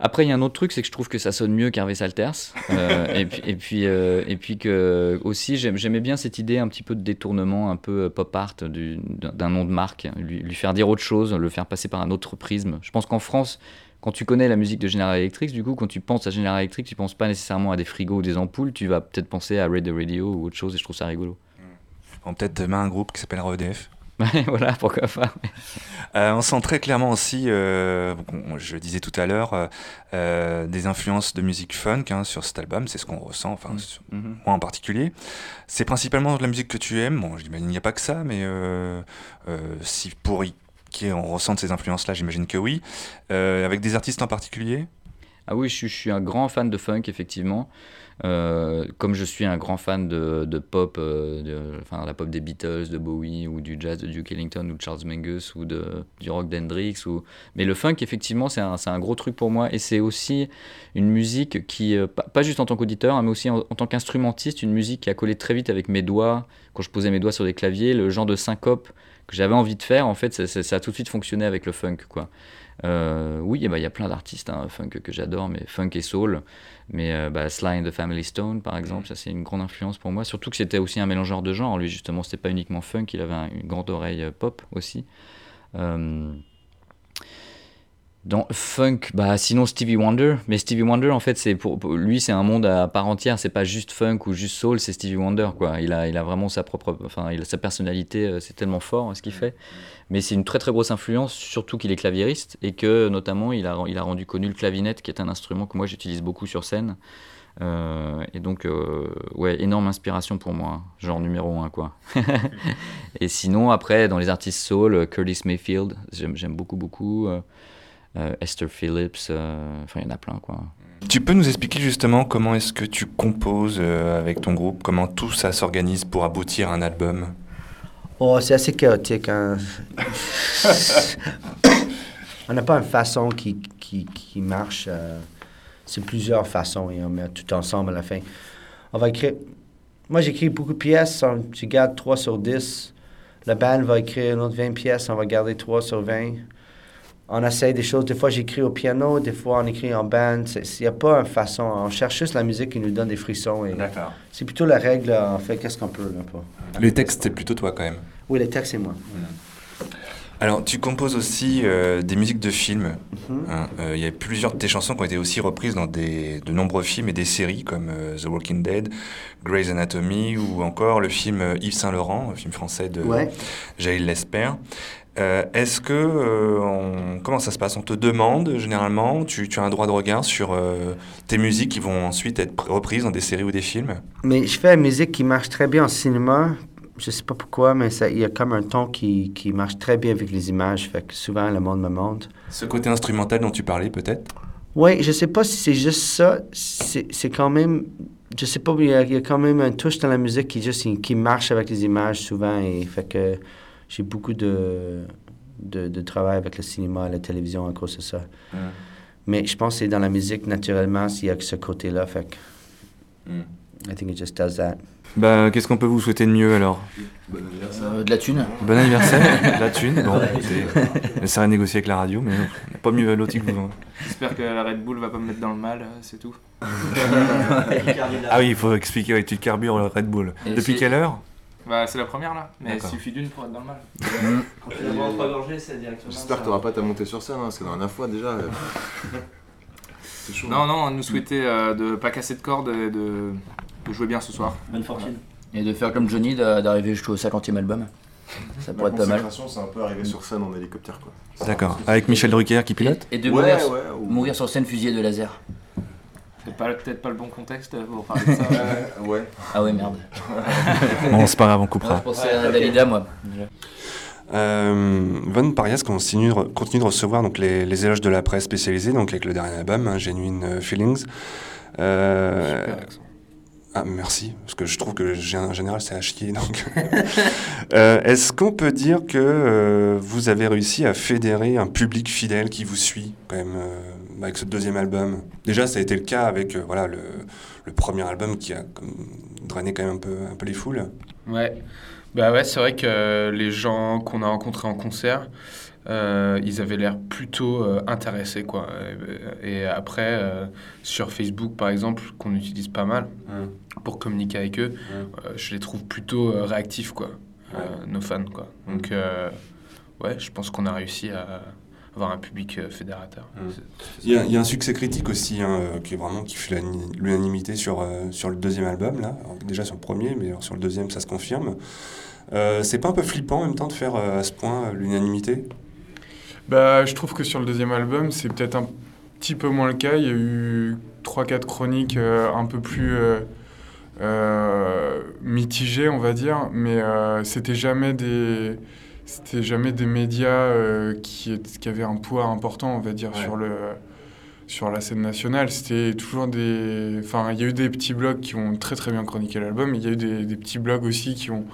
Après, il y a un autre truc, c'est que je trouve que ça sonne mieux qu'Harvey Salters. Euh, et, puis, et, puis, euh, et puis que aussi, j'aimais bien cette idée un petit peu de détournement, un peu euh, pop art du- d'un nom de marque. Lui, lui faire dire autre chose, le faire passer par un autre prisme. Je pense qu'en France, quand tu connais la musique de General Electric, du coup, quand tu penses à General Electric, tu penses pas nécessairement à des frigos ou des ampoules, tu vas peut-être penser à Radio Radio ou autre chose, et je trouve ça rigolo. On peut-être demain un groupe qui s'appellera EDF. voilà, pourquoi pas. Euh, on sent très clairement aussi, euh, je le disais tout à l'heure, euh, euh, des influences de musique funk hein, sur cet album, c'est ce qu'on ressent, enfin sur- Mhm. moi en particulier. C'est principalement de la musique que tu aimes, bon j'imagine qu'il n'y a pas que ça, mais si pour y on ressent ces influences-là, j'imagine que oui. Avec des artistes en particulier? Ah oui, je suis un grand fan de funk, effectivement. Euh, comme je suis un grand fan de, pop, euh, enfin la pop des Beatles, de Bowie, ou du jazz de Duke Ellington, ou de Charles Mingus, ou du rock d'Hendrix. Ou... Mais le funk, effectivement, c'est un, gros truc pour moi. Et c'est aussi une musique qui, euh, pas, juste en tant qu'auditeur, hein, mais aussi en, tant qu'instrumentiste, une musique qui a collé très vite avec mes doigts. Quand je posais mes doigts sur des claviers, le genre de syncope que j'avais envie de faire, en fait, ça, ça- ça a tout de suite fonctionné avec le funk, quoi. Euh, oui, eh ben, il y a plein d'artistes hein, funk que j'adore, mais funk et soul. Mais euh, bah, Sly and the Family Stone, par exemple, ça c'est une grande influence pour moi. Surtout que c'était aussi un mélangeur de genres. Lui, justement, c'était pas uniquement funk, il avait un- une grande oreille euh, pop aussi. Euh, dans funk, bah sinon Stevie Wonder, mais Stevie Wonder en fait c'est pour, pour- lui c'est un monde à part entière, c'est pas juste funk ou juste soul, c'est Stevie Wonder quoi. Il a il a vraiment sa propre, enfin il a sa personnalité, euh, c'est tellement fort hein, ce qu'il fait. Mais c'est une très très grosse influence, surtout qu'il est claviériste et que notamment il a il a rendu connu le clavinette qui est un instrument que moi j'utilise beaucoup sur scène. Euh, et donc euh, ouais énorme inspiration pour moi, genre numéro un quoi. et sinon après dans les artistes soul, Curtis Mayfield, j'aime beaucoup beaucoup. euh, Esther Phillips, euh, enfin il y en a plein quoi. Tu peux nous expliquer justement comment est-ce que tu composes euh, avec ton groupe, comment tout ça s'organise pour aboutir à un album? Oh, c'est assez chaotique. hein. on n'a pas une façon qui, qui, qui marche. euh, c'est plusieurs façons et on met tout ensemble à la fin. On va écrire. Moi, j'écris beaucoup de pièces. on- je garde 3 sur 10. La band va écrire une autre 20 pièces. On va garder 3 sur 20. On essaie des choses. Des fois, j'écris au piano. Des fois, on écrit en band. Il n'y a pas une façon. On cherche juste la musique qui nous donne des frissons. et C'est plutôt la règle. On fait qu'est-ce qu'on peut. Là, pas. Les textes, c'est plutôt toi quand même. Oui, les textes, c'est moi. Alors, tu composes aussi euh, des musiques de films. Mhm. hein. Euh, Il y a plusieurs de tes chansons qui ont été aussi reprises dans des, de nombreux films et des séries comme euh, The Walking Dead, Grey's Anatomy ou encore le film Yves Saint Laurent, un film français de Ouais. Jaël Lesper. Euh, Est-ce que euh, on- comment ça se passe? On te demande généralement, tu, tu as un droit de regard sur euh, tes musiques qui vont ensuite être reprises dans des séries ou des films? Mais je fais une musique qui marche très bien en cinéma. Je sais pas pourquoi, mais il y a comme un ton qui, qui marche très bien avec les images. Fait que souvent, le monde me montre. Ce côté instrumental dont tu parlais peut-être? Oui, je sais pas si c'est juste ça. C'est c'est quand même. Je sais pas, il y, a, il y a quand même un touche dans la musique qui, juste, qui marche avec les images souvent. Et fait que j'ai beaucoup de, de, de travail avec le cinéma et la télévision à cause de ça. Mais je pense que c'est dans la musique, naturellement, s'il y a que ce côté-là. Fait que. I think it just does that. Bah, qu'est-ce qu'on peut vous souhaiter de mieux alors? Euh, de la thune. Bon anniversaire, de la thune. Bon, écoutez, ça à négocier avec la radio, mais on pas mieux l'autre que vous. J'espère que la Red Bull va pas me mettre dans le mal, euh, c'est tout. ah oui, il faut expliquer, ouais, tu carbures le Red Bull. Et Depuis quelle heure? Bah, c'est la première là, mais il D'accord. suffit d'une pour être dans le mal. Quand tu la bois en trois gorgées, c'est directement. J'espère que ça. t'auras pas ta montée sur scène, hein, parce que dans la dernière fois déjà. euh, C'est chaud. Non, non, on nous souhaitait euh, de pas casser de cordes et de, de jouer bien ce soir. Bonne fortune. Et de faire comme Johnny, d'a- d'arriver jusqu'au 50e album. Ça pourrait être pas mal. consécration, c'est un peu arriver sur scène en hélicoptère, quoi. D'accord. Avec Michel Drucker qui pilote Et de Ouais, mourir, ouais, ou- mourir sur scène fusillé de laser. Peut-être pas le bon contexte pour parler de ça. Euh, ouais. Ah ouais, merde. Bon, c'est pas grave, on coupera. je pensais à Dalida, moi. déjà. Euh, Von Parias continue de, continue de recevoir donc, les, les éloges de la presse spécialisée, donc avec le dernier album, hein, Genuine euh, Feelings. Euh, Super accent. ah, merci, parce que je trouve que j'ai un général, c'est à chier. Donc. Euh, Est-ce qu'on peut dire que euh, vous avez réussi à fédérer un public fidèle qui vous suit, quand même, euh, avec ce deuxième album. Déjà, ça a été le cas avec euh, voilà, le, le premier album qui a comme, drainé quand même un peu, un peu les foules. Ouais, bah ouais, c'est vrai que les gens qu'on a rencontrés en concert, euh, ils avaient l'air plutôt euh, intéressés, quoi. Et, et après, sur Facebook, par exemple, qu'on utilise pas mal pour communiquer avec eux, euh, je les trouve plutôt réactifs, quoi, nos fans, quoi. Donc, euh, ouais, je pense qu'on a réussi à avoir un public euh, fédérateur. C'est Il y, a, ça. il y a un succès critique aussi, hein, euh, qui est vraiment qui fait l'unanimité sur, euh, sur le deuxième album, là. Alors, déjà sur le premier, mais alors sur le deuxième, ça se confirme. Euh, c'est pas un peu flippant en même temps de faire euh, à ce point euh, l'unanimité? Bah, je trouve que sur le deuxième album, c'est peut-être un petit peu moins le cas. Il y a eu 3-4 chroniques euh, un peu plus euh, euh, mitigées, on va dire, mais euh, c'était jamais des. C'était jamais des médias euh, qui, qui avaient un poids important, on va dire, sur, le, sur la scène nationale. C'était toujours des. Enfin, il y a eu des petits blogs qui ont très très bien chroniqué l'album, il y a eu des, des petits blogs aussi qui ont,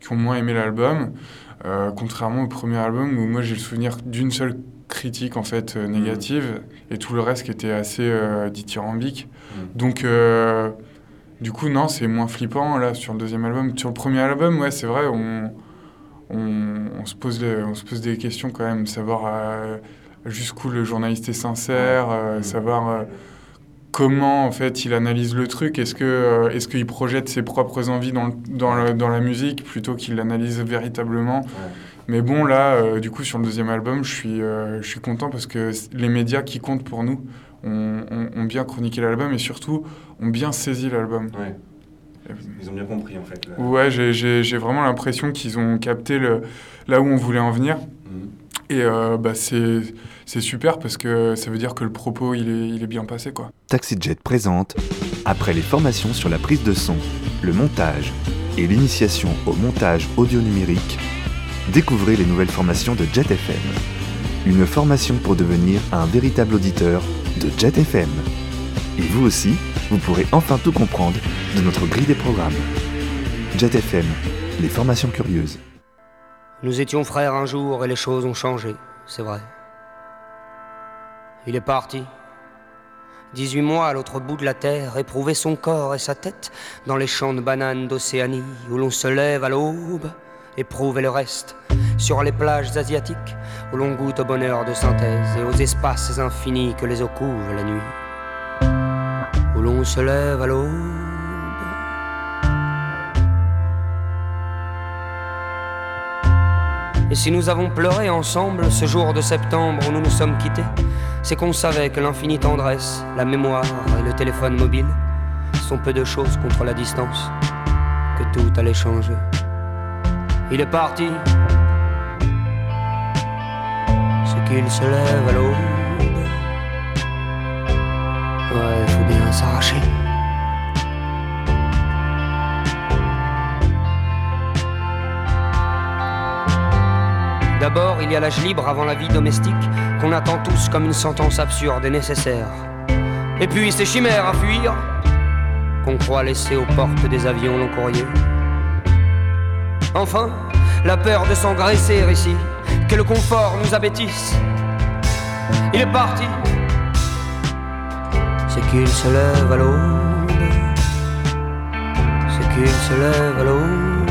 qui ont moins aimé l'album. Euh, contrairement au premier album où moi j'ai le souvenir d'une seule critique en fait euh, négative et tout le reste qui était assez euh, dithyrambique. Donc euh, du coup non c'est moins flippant là sur le deuxième album. Sur le premier album ouais c'est vrai on, on, on se pose on se pose des questions quand même savoir euh, jusqu'où le journaliste est sincère, euh, savoir euh, comment en fait il analyse le truc. Est-ce que est-ce qu'il projette ses propres envies dans, le- dans, le- dans la musique plutôt qu'il l'analyse véritablement Mais bon là, du coup sur le deuxième album, je suis je suis content parce que les médias qui comptent pour nous ont, ont- ont bien chroniqué l'album et surtout ont bien saisi l'album. Ils ont bien compris en fait. Ouais, j'ai- j'ai j'ai vraiment l'impression qu'ils ont capté le, là où on voulait en venir. Et euh, bah, c'est c'est super parce que ça veut dire que le propos il est, il est bien passé quoi. TaxiJet présente, après les formations sur la prise de son, le montage et l'initiation au montage audio numérique, découvrez les nouvelles formations de Jet FM. Une formation pour devenir un véritable auditeur de Jet FM. Et vous aussi, vous pourrez enfin tout comprendre de notre grille des programmes. Jet FM, les formations curieuses. Nous étions frères un jour et les choses ont changé, c'est vrai. Il est parti. 18 mois à l'autre bout de la terre, éprouver son corps et sa tête dans les champs de bananes d'Océanie où l'on se lève à l'aube, éprouver le reste sur les plages asiatiques où l'on goûte au bonheur de synthèse et aux espaces infinis que les eaux couvrent la nuit, où l'on se lève à l'aube. Et si nous avons pleuré ensemble ce jour de septembre où nous nous sommes quittés, c'est qu'on savait que l'infinie tendresse, la mémoire et le téléphone mobile sont peu de choses contre la distance, que tout allait changer. Il est parti, c'est qu'il se lève à l'aube. D'abord, il y a l'âge libre avant la vie domestique, qu'on attend tous comme une sentence absurde et nécessaire. Et puis ces chimères à fuir, qu'on croit laisser aux portes des avions long courrier. Enfin, la peur de s'engraisser ici, que le confort nous abêtisse. Il est parti, qu'il se lève à l'aube, c'est qu'il se lève à l'aube.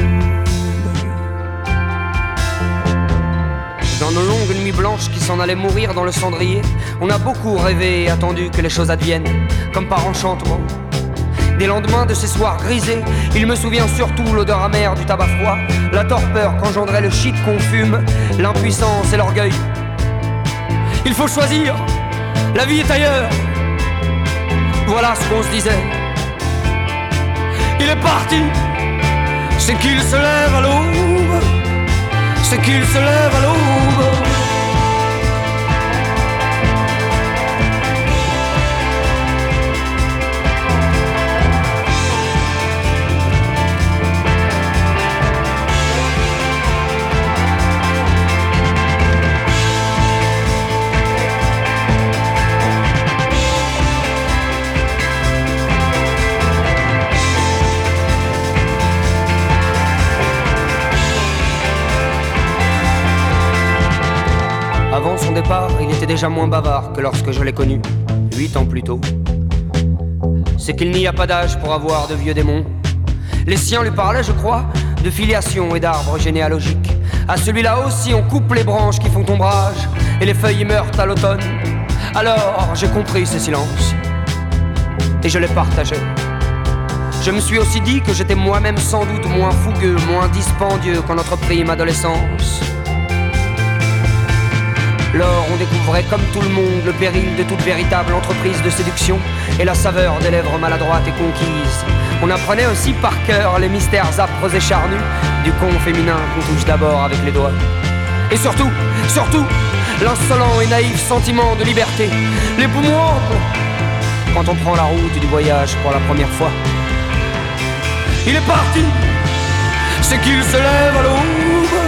Dans nos longues nuits blanches qui s'en allaient mourir dans le cendrier, on a beaucoup rêvé et attendu que les choses adviennent, comme par enchantement. Des lendemains de ces soirs grisés, il me souvient surtout l'odeur amère du tabac froid, la torpeur qu'engendrait le shit qu'on fume, l'impuissance et l'orgueil. Il faut choisir, la vie est ailleurs. Voilà ce qu'on se disait. Il est parti, c'est qu'il se lève à l'aube, c'est qu'il se lève à l'aube. Déjà moins bavard que lorsque je l'ai connu, huit ans plus tôt. C'est qu'il n'y a pas d'âge pour avoir de vieux démons. Les siens lui parlaient, je crois, de filiation et d'arbres généalogiques. À celui-là aussi, on coupe les branches qui font ombrage, et les feuilles meurent à l'automne. Alors, j'ai compris ces silences, et je les partageais. Je me suis aussi dit que j'étais moi-même sans doute moins fougueux, moins dispendieux qu'en notre prime adolescence. Lors, on découvrait comme tout le monde le péril de toute véritable entreprise de séduction et la saveur des lèvres maladroites et conquises. On apprenait aussi par cœur les mystères âpres et charnus du con féminin qu'on touche d'abord avec les doigts. Et surtout, surtout, l'insolent et naïf sentiment de liberté, les poumons quand on prend la route du voyage pour la première fois. Il est parti, c'est qu'il se lève à l'aube,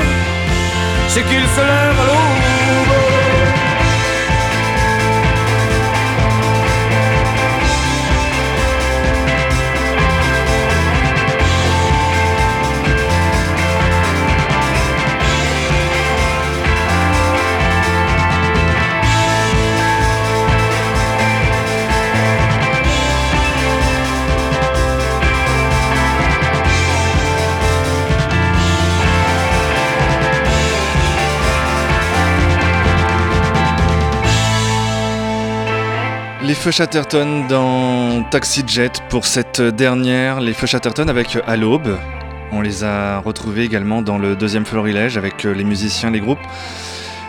c'est qu'il se lève à l'aube. Les Feux Chatterton dans Taxi Jet pour cette dernière, les Feux Chatterton avec À l'aube. On les a retrouvés également dans le deuxième florilège avec les musiciens, les groupes.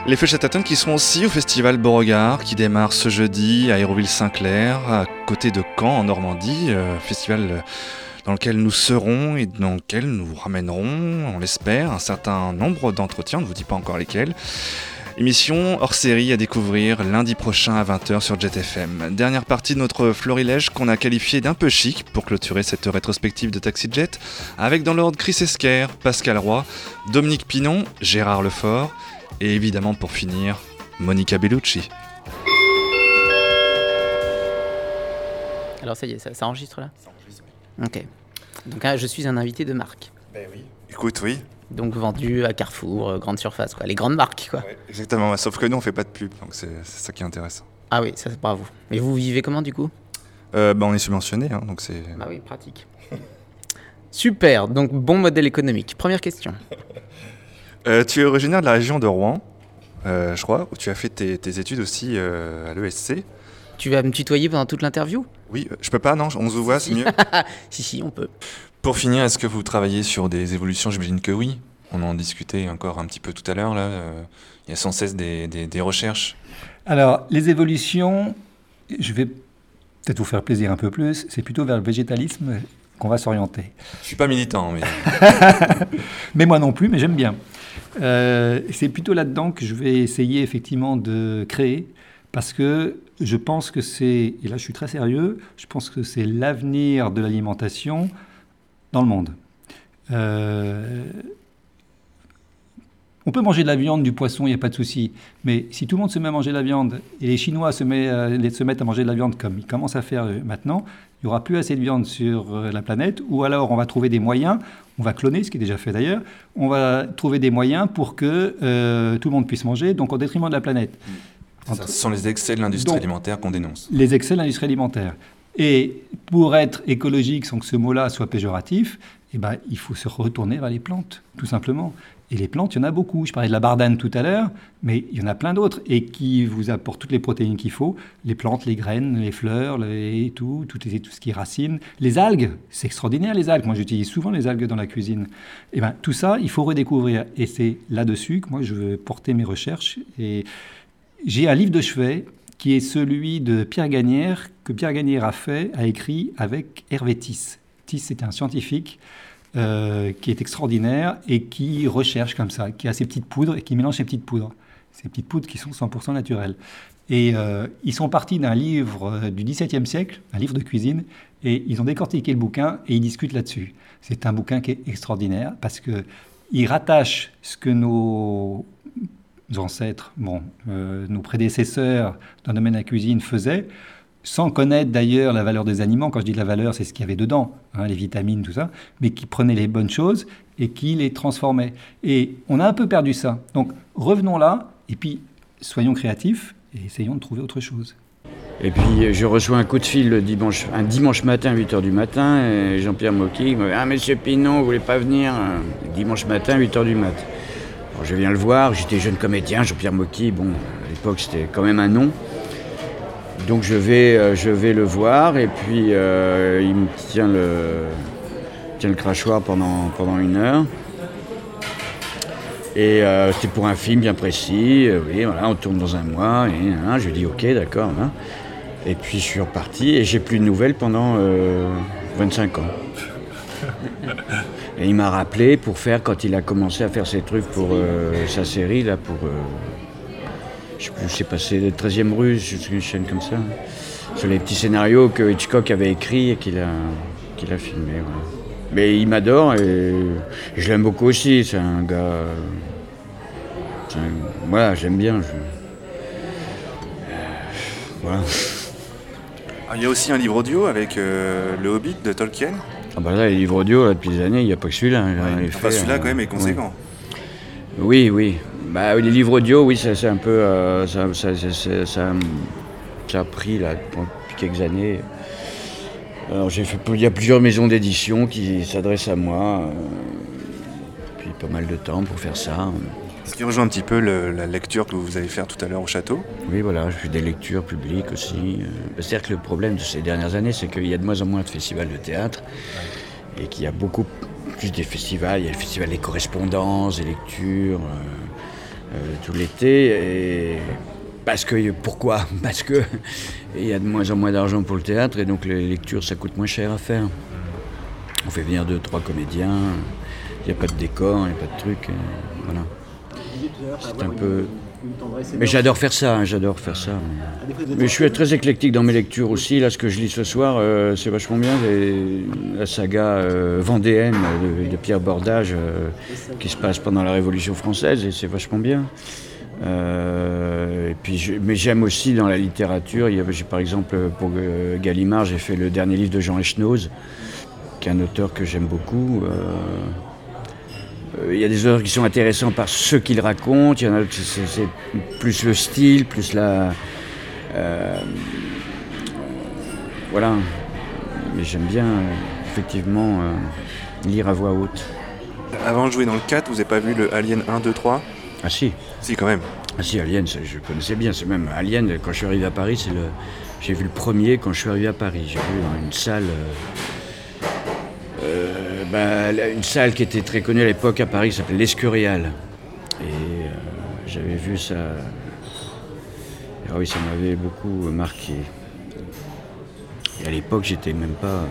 Les Feux Chatterton qui sont aussi au festival Beauregard qui démarre ce jeudi à Aéroville-Saint-Clair, à côté de Caen en Normandie, euh, festival dans lequel nous serons et dans lequel nous ramènerons, on l'espère, un certain nombre d'entretiens, on ne vous dit pas encore lesquels. Émission hors série à découvrir lundi prochain à 20h sur JetFM. Dernière partie de notre florilège qu'on a qualifié d'un peu chic pour clôturer cette rétrospective de Taxi Jet, avec dans l'ordre Chris Esquer, Pascal Roy, Dominique Pinon, Gérard Lefort et évidemment pour finir, Monica Bellucci. Alors ça y est, ça, ça enregistre là Ok. Donc ah, je suis un invité de marque. Ben oui. Écoute, oui. Donc vendu à Carrefour, euh, grande surface, quoi. Les grandes marques, quoi. Exactement, sauf que nous on fait pas de pub, donc c'est ça qui est intéressant. Ah oui, ça c'est bravo. Et vous vivez comment du coup? Euh, bah, on est subventionné, hein, donc c'est. Bah oui, pratique. Super, donc bon modèle économique. Première question. Euh, tu es originaire de la région de Rouen, euh, je crois, où tu as fait tes, tes études aussi à l'ESC. Tu vas me tutoyer pendant toute l'interview? Oui, je peux pas, non, on se voit, c'est mieux. Si, si, on peut. Pour finir, est-ce que vous travaillez sur des évolutions? J'imagine que oui. On en discutait encore un petit peu tout à l'heure, là. euh, Il y a sans cesse des, des- des recherches. Alors, les évolutions, je vais peut-être vous faire plaisir un peu plus, c'est plutôt vers le végétalisme qu'on va s'orienter. Je suis pas militant, mais. mais moi non plus, mais j'aime bien. Euh, c'est plutôt là-dedans que je vais essayer effectivement de créer, parce que je pense que c'est, et là je suis très sérieux, je pense que c'est l'avenir de l'alimentation dans le monde. Euh, on peut manger de la viande, du poisson, il n'y a pas de souci. Mais si tout le monde se met à manger de la viande et les Chinois se, met, euh, se mettent à manger de la viande comme ils commencent à faire euh, maintenant, il n'y aura plus assez de viande sur la planète. Ou alors on va trouver des moyens, on va cloner, ce qui est déjà fait d'ailleurs, on va trouver des moyens pour que euh, tout le monde puisse manger, donc au détriment de la planète. Ce sont les excès de l'industrie alimentaire qu'on dénonce. Les excès de l'industrie alimentaire. Et pour être écologique sans que ce mot-là soit péjoratif, eh ben, il faut se retourner vers les plantes, tout simplement. Et les plantes, il y en a beaucoup. Je parlais de la bardane tout à l'heure, mais il y en a plein d'autres et qui vous apportent toutes les protéines qu'il faut. Les plantes, les graines, les fleurs, tout, tout, ce qui est racines. Les algues, c'est extraordinaire les algues. Moi, j'utilise souvent les algues dans la cuisine. Et ben, tout ça, il faut redécouvrir. Et c'est là-dessus que moi, je veux porter mes recherches. Et j'ai un livre de chevet qui est celui de Pierre Gagnère, que Pierre Gagnère a fait, a écrit avec Hervé Tiss. Tiss, c'est un scientifique euh, qui est extraordinaire et qui recherche comme ça, qui a ses petites poudres et qui mélange ses petites poudres. Ces petites poudres qui sont 100% naturelles. Et euh, ils sont partis d'un livre euh, du XVIIe siècle, un livre de cuisine, et ils ont décortiqué le bouquin et ils discutent là-dessus. C'est un bouquin qui est extraordinaire parce que il rattache ce que nos ancêtres, bon, nos prédécesseurs dans le domaine de la cuisine faisaient sans connaître d'ailleurs la valeur des aliments. Quand je dis la valeur, c'est ce qu'il y avait dedans, hein, les vitamines, tout ça, mais qui prenaient les bonnes choses et qui les transformaient. Et on a un peu perdu ça. Donc revenons là, et puis soyons créatifs et essayons de trouver autre chose. Et puis je reçois un coup de fil dimanche, un dimanche matin, 8h du matin, Jean-Pierre Mocky me dit Ah, monsieur Pinon, vous voulez pas venir Dimanche matin, 8h du matin. Je viens le voir, j'étais jeune comédien, Jean-Pierre Mocky, bon, à l'époque c'était quand même un nom. Donc je vais, euh, je vais le voir et puis euh, il me tient le, tient le crachoir pendant, pendant une heure. Et euh, c'est pour un film bien précis. oui, voilà, on tourne dans un mois. Et hein, je lui dis ok, d'accord. Hein. Et puis je suis reparti et j'ai plus de nouvelles pendant 25 ans. Et il m'a rappelé pour faire, quand il a commencé à faire ses trucs pour sa série, là, pour je sais plus, c'est passé de 13e rue, une chaîne comme ça. Sur les petits scénarios que Hitchcock avait écrits et qu'il a, qu'il a filmé. Mais il m'adore et je l'aime beaucoup aussi. C'est un gars. voilà, j'aime bien. Voilà. Ah, il y a aussi un livre audio avec euh, Le Hobbit de Tolkien. Ah bah là, les livres audio, là, depuis des années, il n'y a pas que celui-là. enfin, celui-là, quand même, est conséquent. Oui, oui. Bah, les livres audio, oui, c'est un peu. Euh, ça, ça, ça, ça, a pris là, depuis quelques années. Alors, j'ai fait, il y a plusieurs maisons d'édition qui s'adressent à moi. Euh, puis pas mal de temps pour faire ça. Ce qui rejoint un petit peu la lecture que vous allez faire tout à l'heure au château Oui, voilà, je fais des lectures publiques aussi. Euh. C'est-à-dire que le problème de ces dernières années, c'est qu'il y a de moins en moins de festivals de théâtre et qu'il y a beaucoup plus des festivals. Il y a le festival des correspondances, des lectures. Euh, tout l'été. Et parce que pourquoi? Parce que il y a de moins en moins d'argent pour le théâtre et donc les lectures ça coûte moins cher à faire. On fait venir deux, trois comédiens. Il n'y a pas de décor, il n'y a pas de truc. voilà. C'est un peu. Mais j'adore faire ça, hein, j'adore faire ça. Mais je suis très éclectique dans mes lectures aussi. Là, ce que je lis ce soir, euh, c'est vachement bien. la saga euh, vendéenne de, Pierre Bordage, euh, qui se passe pendant la Révolution française, et c'est vachement bien. et puis, mais j'aime aussi dans la littérature. Il y avait, par exemple, pour Gallimard, j'ai fait le dernier livre de Jean Echnoz, qui est un auteur que j'aime beaucoup. Euh, il y a des œuvres qui sont intéressantes par ce qu'il raconte, il y en a c'est plus le style, plus la. Euh, voilà. Mais j'aime bien, euh, effectivement, lire à voix haute. Avant de jouer dans le 4, vous n'avez pas vu le Alien 1, 2, 3 Ah si. Si, quand même. Ah si, Alien, je connaissais bien. C'est même Alien, quand je suis arrivé à Paris, c'est le. J'ai vu le premier quand je suis arrivé à Paris. J'ai vu dans une salle. Bah, une salle qui était très connue à l'époque à Paris, qui s'appelait l'Escurial. Et euh, j'avais vu ça. Oui, ça m'avait beaucoup marqué. Et à l'époque, j'étais même pas. Euh,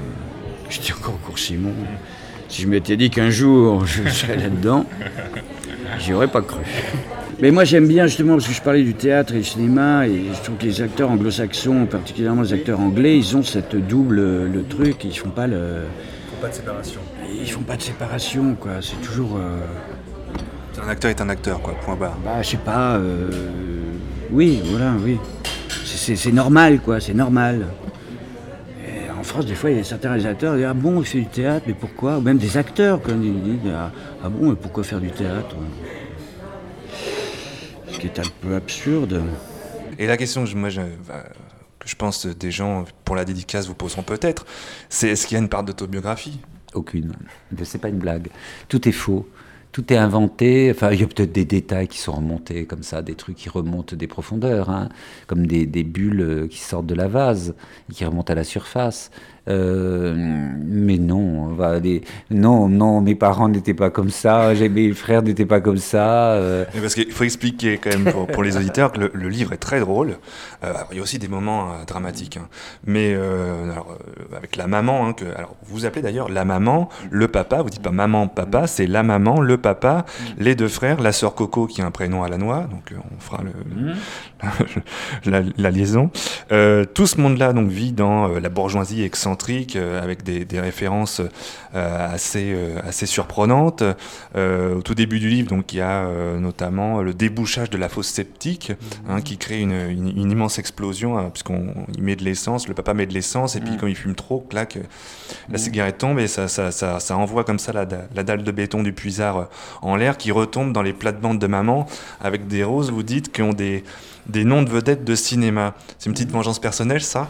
j'étais encore au cours Simon. Si je m'étais dit qu'un jour je serais là-dedans, j'y aurais pas cru. Mais moi j'aime bien justement parce que je parlais du théâtre et du cinéma et je trouve que les acteurs anglo-saxons, particulièrement les acteurs anglais, ils ont cette double le truc, ils font pas le. Ils font pas de séparation ils font pas de séparation, quoi. C'est toujours. Euh, un acteur est un acteur, quoi, point barre. Bah, je sais pas. Euh, oui, voilà, oui. C'est normal, quoi, c'est normal. en France, des fois, il y a certains réalisateurs qui disent Ah bon, il fait du théâtre, mais pourquoi? Ou même des acteurs, quand ils disent ah, ah, bon, mais pourquoi faire du théâtre? Ce qui est un peu absurde. Et la question, moi, je, que je pense des gens pour la dédicace vous poseront peut-être, c'est est-ce qu'il y a une part d'autobiographie? Aucune. C'est pas une blague. Tout est faux. Tout est inventé. Enfin, il y a peut-être des détails qui sont remontés comme ça, des trucs qui remontent des profondeurs, hein, comme des, des bulles euh, qui sortent de la vase et qui remontent à la surface. Euh, mais non, on va aller- non, non, mes parents n'étaient pas comme ça, mes frères n'étaient pas comme ça. euh. Mais Parce qu'il faut expliquer quand même pour, pour les auditeurs que le, le livre est très drôle. Euh, alors, il y a aussi des moments euh, dramatiques, hein. mais alors, avec la maman, hein, que alors vous appelez d'ailleurs la maman, le papa. Vous dites pas maman, papa, c'est la maman, le papa, les deux frères, la sœur Coco qui a un prénom à la noix. Donc on fera le, la, la liaison. Tout ce monde-là donc vit dans la bourgeoisie excentrique euh, avec des, des références euh, assez euh, assez surprenantes. Au tout début du livre, donc il y a notamment le débouchage de la fosse septique hein, qui crée une, une- une immense explosion hein, puisqu'on met de l'essence, le papa met de l'essence et puis Mm. quand il fume trop, clac, la Mm. cigarette tombe et ça, ça, ça, ça envoie comme ça la, da- la dalle de béton du puisard en l'air qui retombe dans les plates-bandes de maman avec des roses, vous dites, qui ont des, des noms de vedettes de cinéma. C'est une petite vengeance personnelle, ça?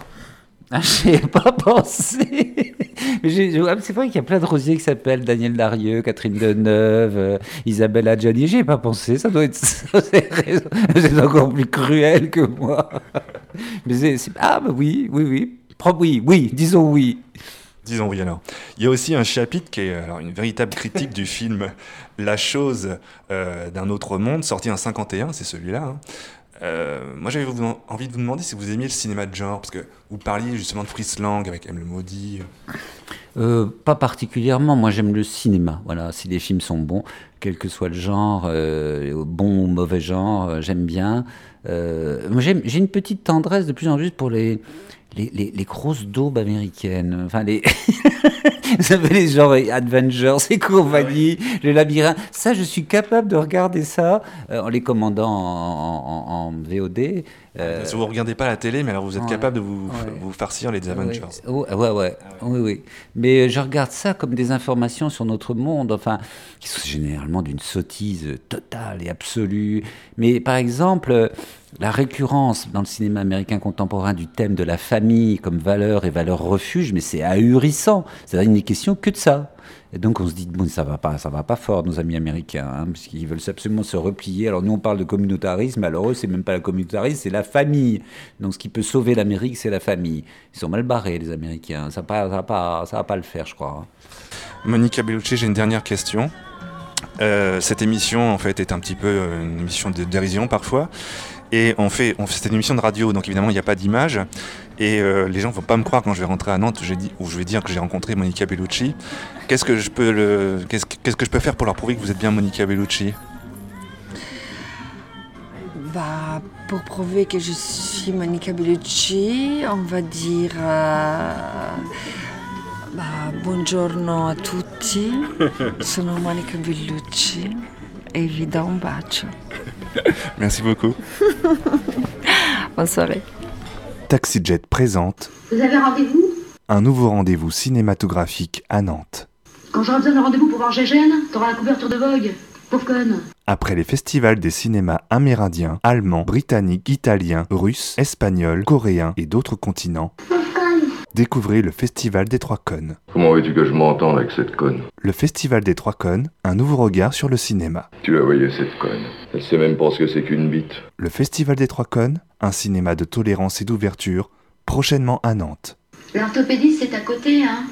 Ah, J'y pas pensé. Ah, c'est vrai qu'il y a plein de rosiers qui s'appellent Daniel Darieux, Catherine Deneuve, euh, Isabelle Adjani. J'y ai pas pensé. Ça doit être. c'est encore plus cruel que moi. Mais Ah, bah oui, oui, oui. Pro- Oui, oui, disons oui. Disons oui alors. Il y a aussi un chapitre qui est alors, une véritable critique du film La chose euh, d'un autre monde, sorti en 51, c'est celui-là. hein. Euh, moi j'avais envie de vous demander si vous aimiez le cinéma de genre, parce que vous parliez justement de Fritz Lang avec M. le Maudit. Euh, pas particulièrement. Moi, j'aime le cinéma. Voilà, si les films sont bons, quel que soit le genre, euh, bon ou mauvais genre, j'aime bien. Moi, j'ai une petite tendresse de plus en plus pour les les, les, les grosses daubes américaines. Enfin, les vous savez les genres Avengers et compagnie, le labyrinthe. Ça, je suis capable de regarder ça euh, en les commandant en, en- en VOD. euh, Si vous ne regardez pas la télé, mais alors vous êtes ouais, capable de vous, ouais. vous farcir les Avengers. Ouais, ouais, ouais. Oui, oui. Mais euh, je regarde ça comme des informations sur notre monde, enfin, qui sont généralement d'une sottise totale et absolue. Mais par exemple, euh, la récurrence dans le cinéma américain contemporain du thème de la famille comme valeur et valeur refuge, mais c'est ahurissant. C'est-à-dire, il n'est question que de ça. Et donc on se dit bon ça va pas ça va pas fort nos amis américains hein, parce qu'ils veulent absolument se replier. Alors nous on parle de communautarisme, alors eux c'est même pas le communautarisme, c'est la famille. Donc ce qui peut sauver l'Amérique c'est la famille. Ils sont mal barrés les Américains. Ça ça va pas le faire je crois. hein. Monica Bellucci, j'ai une dernière question. Euh, cette émission, en fait, est un petit peu une émission de dérision parfois. Et on fait, on fait c'est une émission de radio, donc évidemment, il n'y a pas d'image. Et euh, les gens ne vont pas me croire quand je vais rentrer à Nantes, je dis, où je vais dire que j'ai rencontré Monica Bellucci. Qu'est-ce que je peux le, qu'est-ce, que- qu'est-ce que je peux faire pour leur prouver que vous êtes bien Monica Bellucci? Bah, pour prouver que je suis Monica Bellucci, on va dire euh, bah, buongiorno a tutti, sono Monica Bellucci e vi do un bacio. Merci beaucoup. Bonne soirée. TaxiJet présente Vous avez rendez-vous? Un nouveau rendez-vous cinématographique à Nantes. Quand j'aurai besoin de rendez-vous pour voir Gégène, t'auras la couverture de Vogue. Pauvre conne. Après les festivals des cinémas amérindiens, allemands, britanniques, italiens, russes, espagnols, coréens et d'autres continents, découvrez le Festival des Trois Cônes. Comment veux-tu que je m'entende avec cette conne? Le Festival des Trois Cônes, un nouveau regard sur le cinéma. Tu la voyais cette conne? Elle sait même pas ce que c'est qu'une bite. Le Festival des Trois Cônes, un cinéma de tolérance et d'ouverture, prochainement à Nantes. L'orthopédiste, c'est à côté, hein?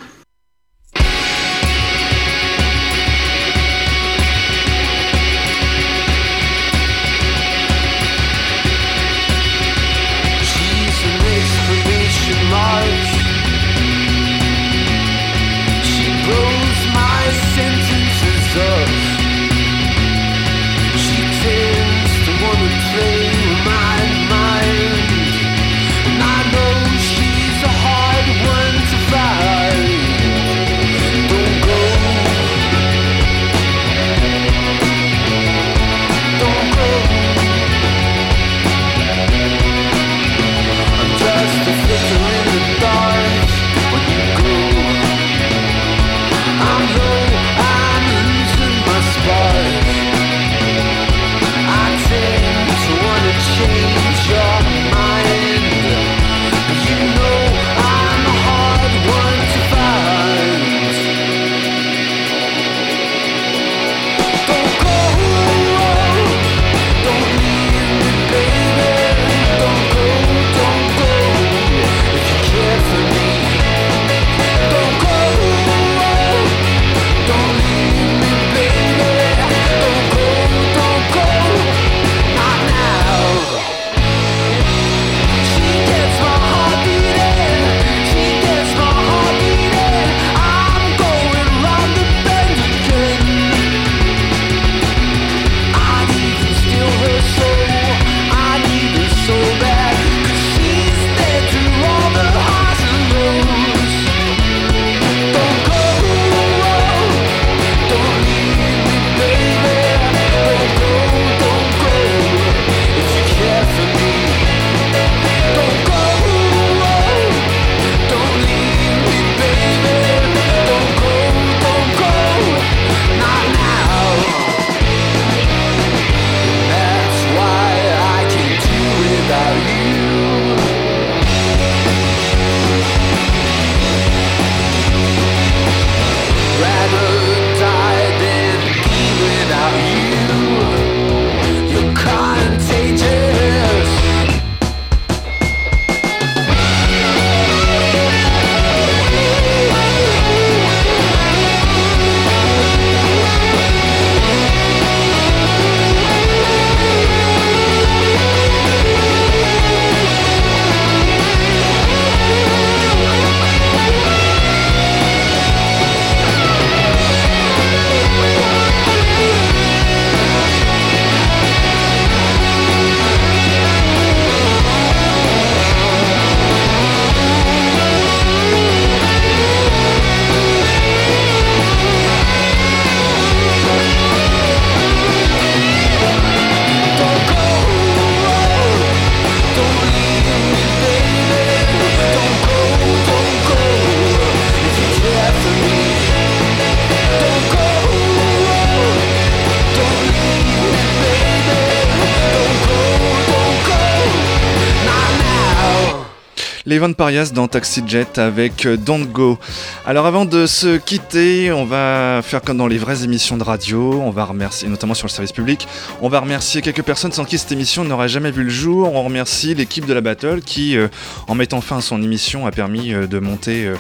Les Van Parias dans Taxi Jet avec euh, Don't Go. Alors avant de se quitter, on va faire comme dans les vraies émissions de radio, on va remercier, notamment sur le service public, on va remercier quelques personnes sans qui cette émission n'aurait jamais vu le jour. On remercie l'équipe de la Battle qui, euh, en mettant fin à son émission, a permis euh, de monter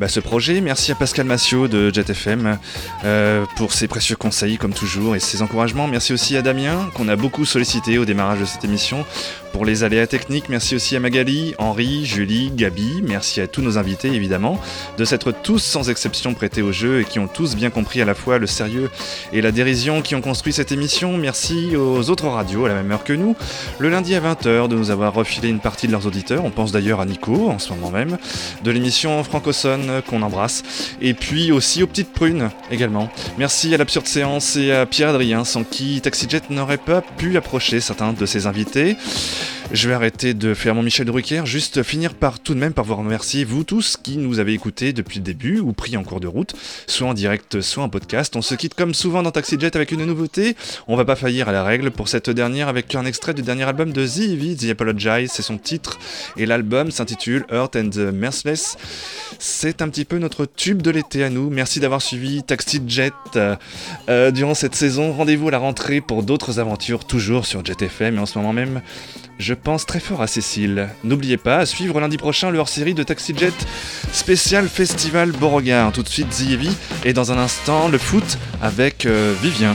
bah, ce projet. Merci à Pascal Massiot de Jet FM pour ses précieux conseils comme toujours et ses encouragements. Merci aussi à Damien qu'on a beaucoup sollicité au démarrage de cette émission pour les aléas techniques. Merci aussi à Magali, Henri, Julie, Gabi. Merci à tous nos invités évidemment de s'être tous sans exception prêtés au jeu et qui ont tous bien compris à la fois le sérieux et la dérision qui ont construit cette émission. Merci aux autres radios à la même heure que nous, le lundi à 20h de nous avoir refilé une partie de leurs auditeurs. On pense d'ailleurs à Nico en ce moment même, de l'émission Francosonne qu'on embrasse. Et puis aussi aux petites prunes également. Merci à l'absurde séance et à Pierre Adrien sans qui TaxiJet n'aurait pas pu approcher certains de ses invités. Je vais arrêter de faire mon Michel Drucker, juste finir par tout de même par vous remercier, vous tous qui nous avez écoutés depuis le début ou pris en cours de route, soit en direct, soit en podcast. On se quitte comme souvent dans TaxiJet avec une nouveauté. On va pas faillir à la règle pour cette dernière avec un extrait du dernier album de The Heavy, The Apologize, c'est son titre, et l'album s'intitule Earth and the Merciless. C'est un petit peu notre tube de l'été à nous. Merci d'avoir suivi TaxiJet euh, euh, durant cette saison. Rendez-vous à la rentrée pour d'autres aventures, toujours sur Jet FM et en ce moment même. Je pense très fort à Cécile. N'oubliez pas, à suivre lundi prochain le hors-série de TaxiJet spécial Festival Beauregard. Tout de suite Heavy et dans un instant le foot avec euh, Vivien.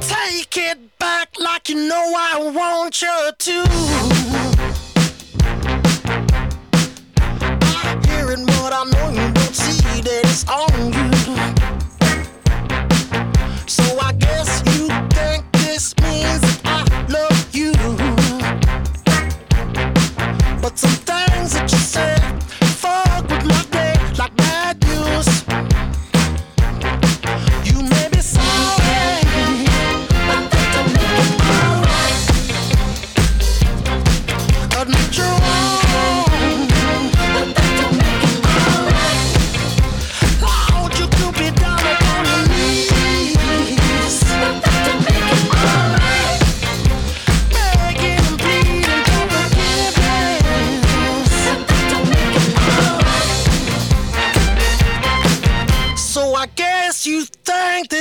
Take it back like you know I want you to. Means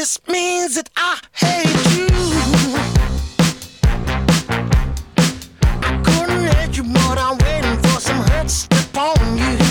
this means that I hate you. I couldn't hate you, but I'm waiting for some hurt step on you.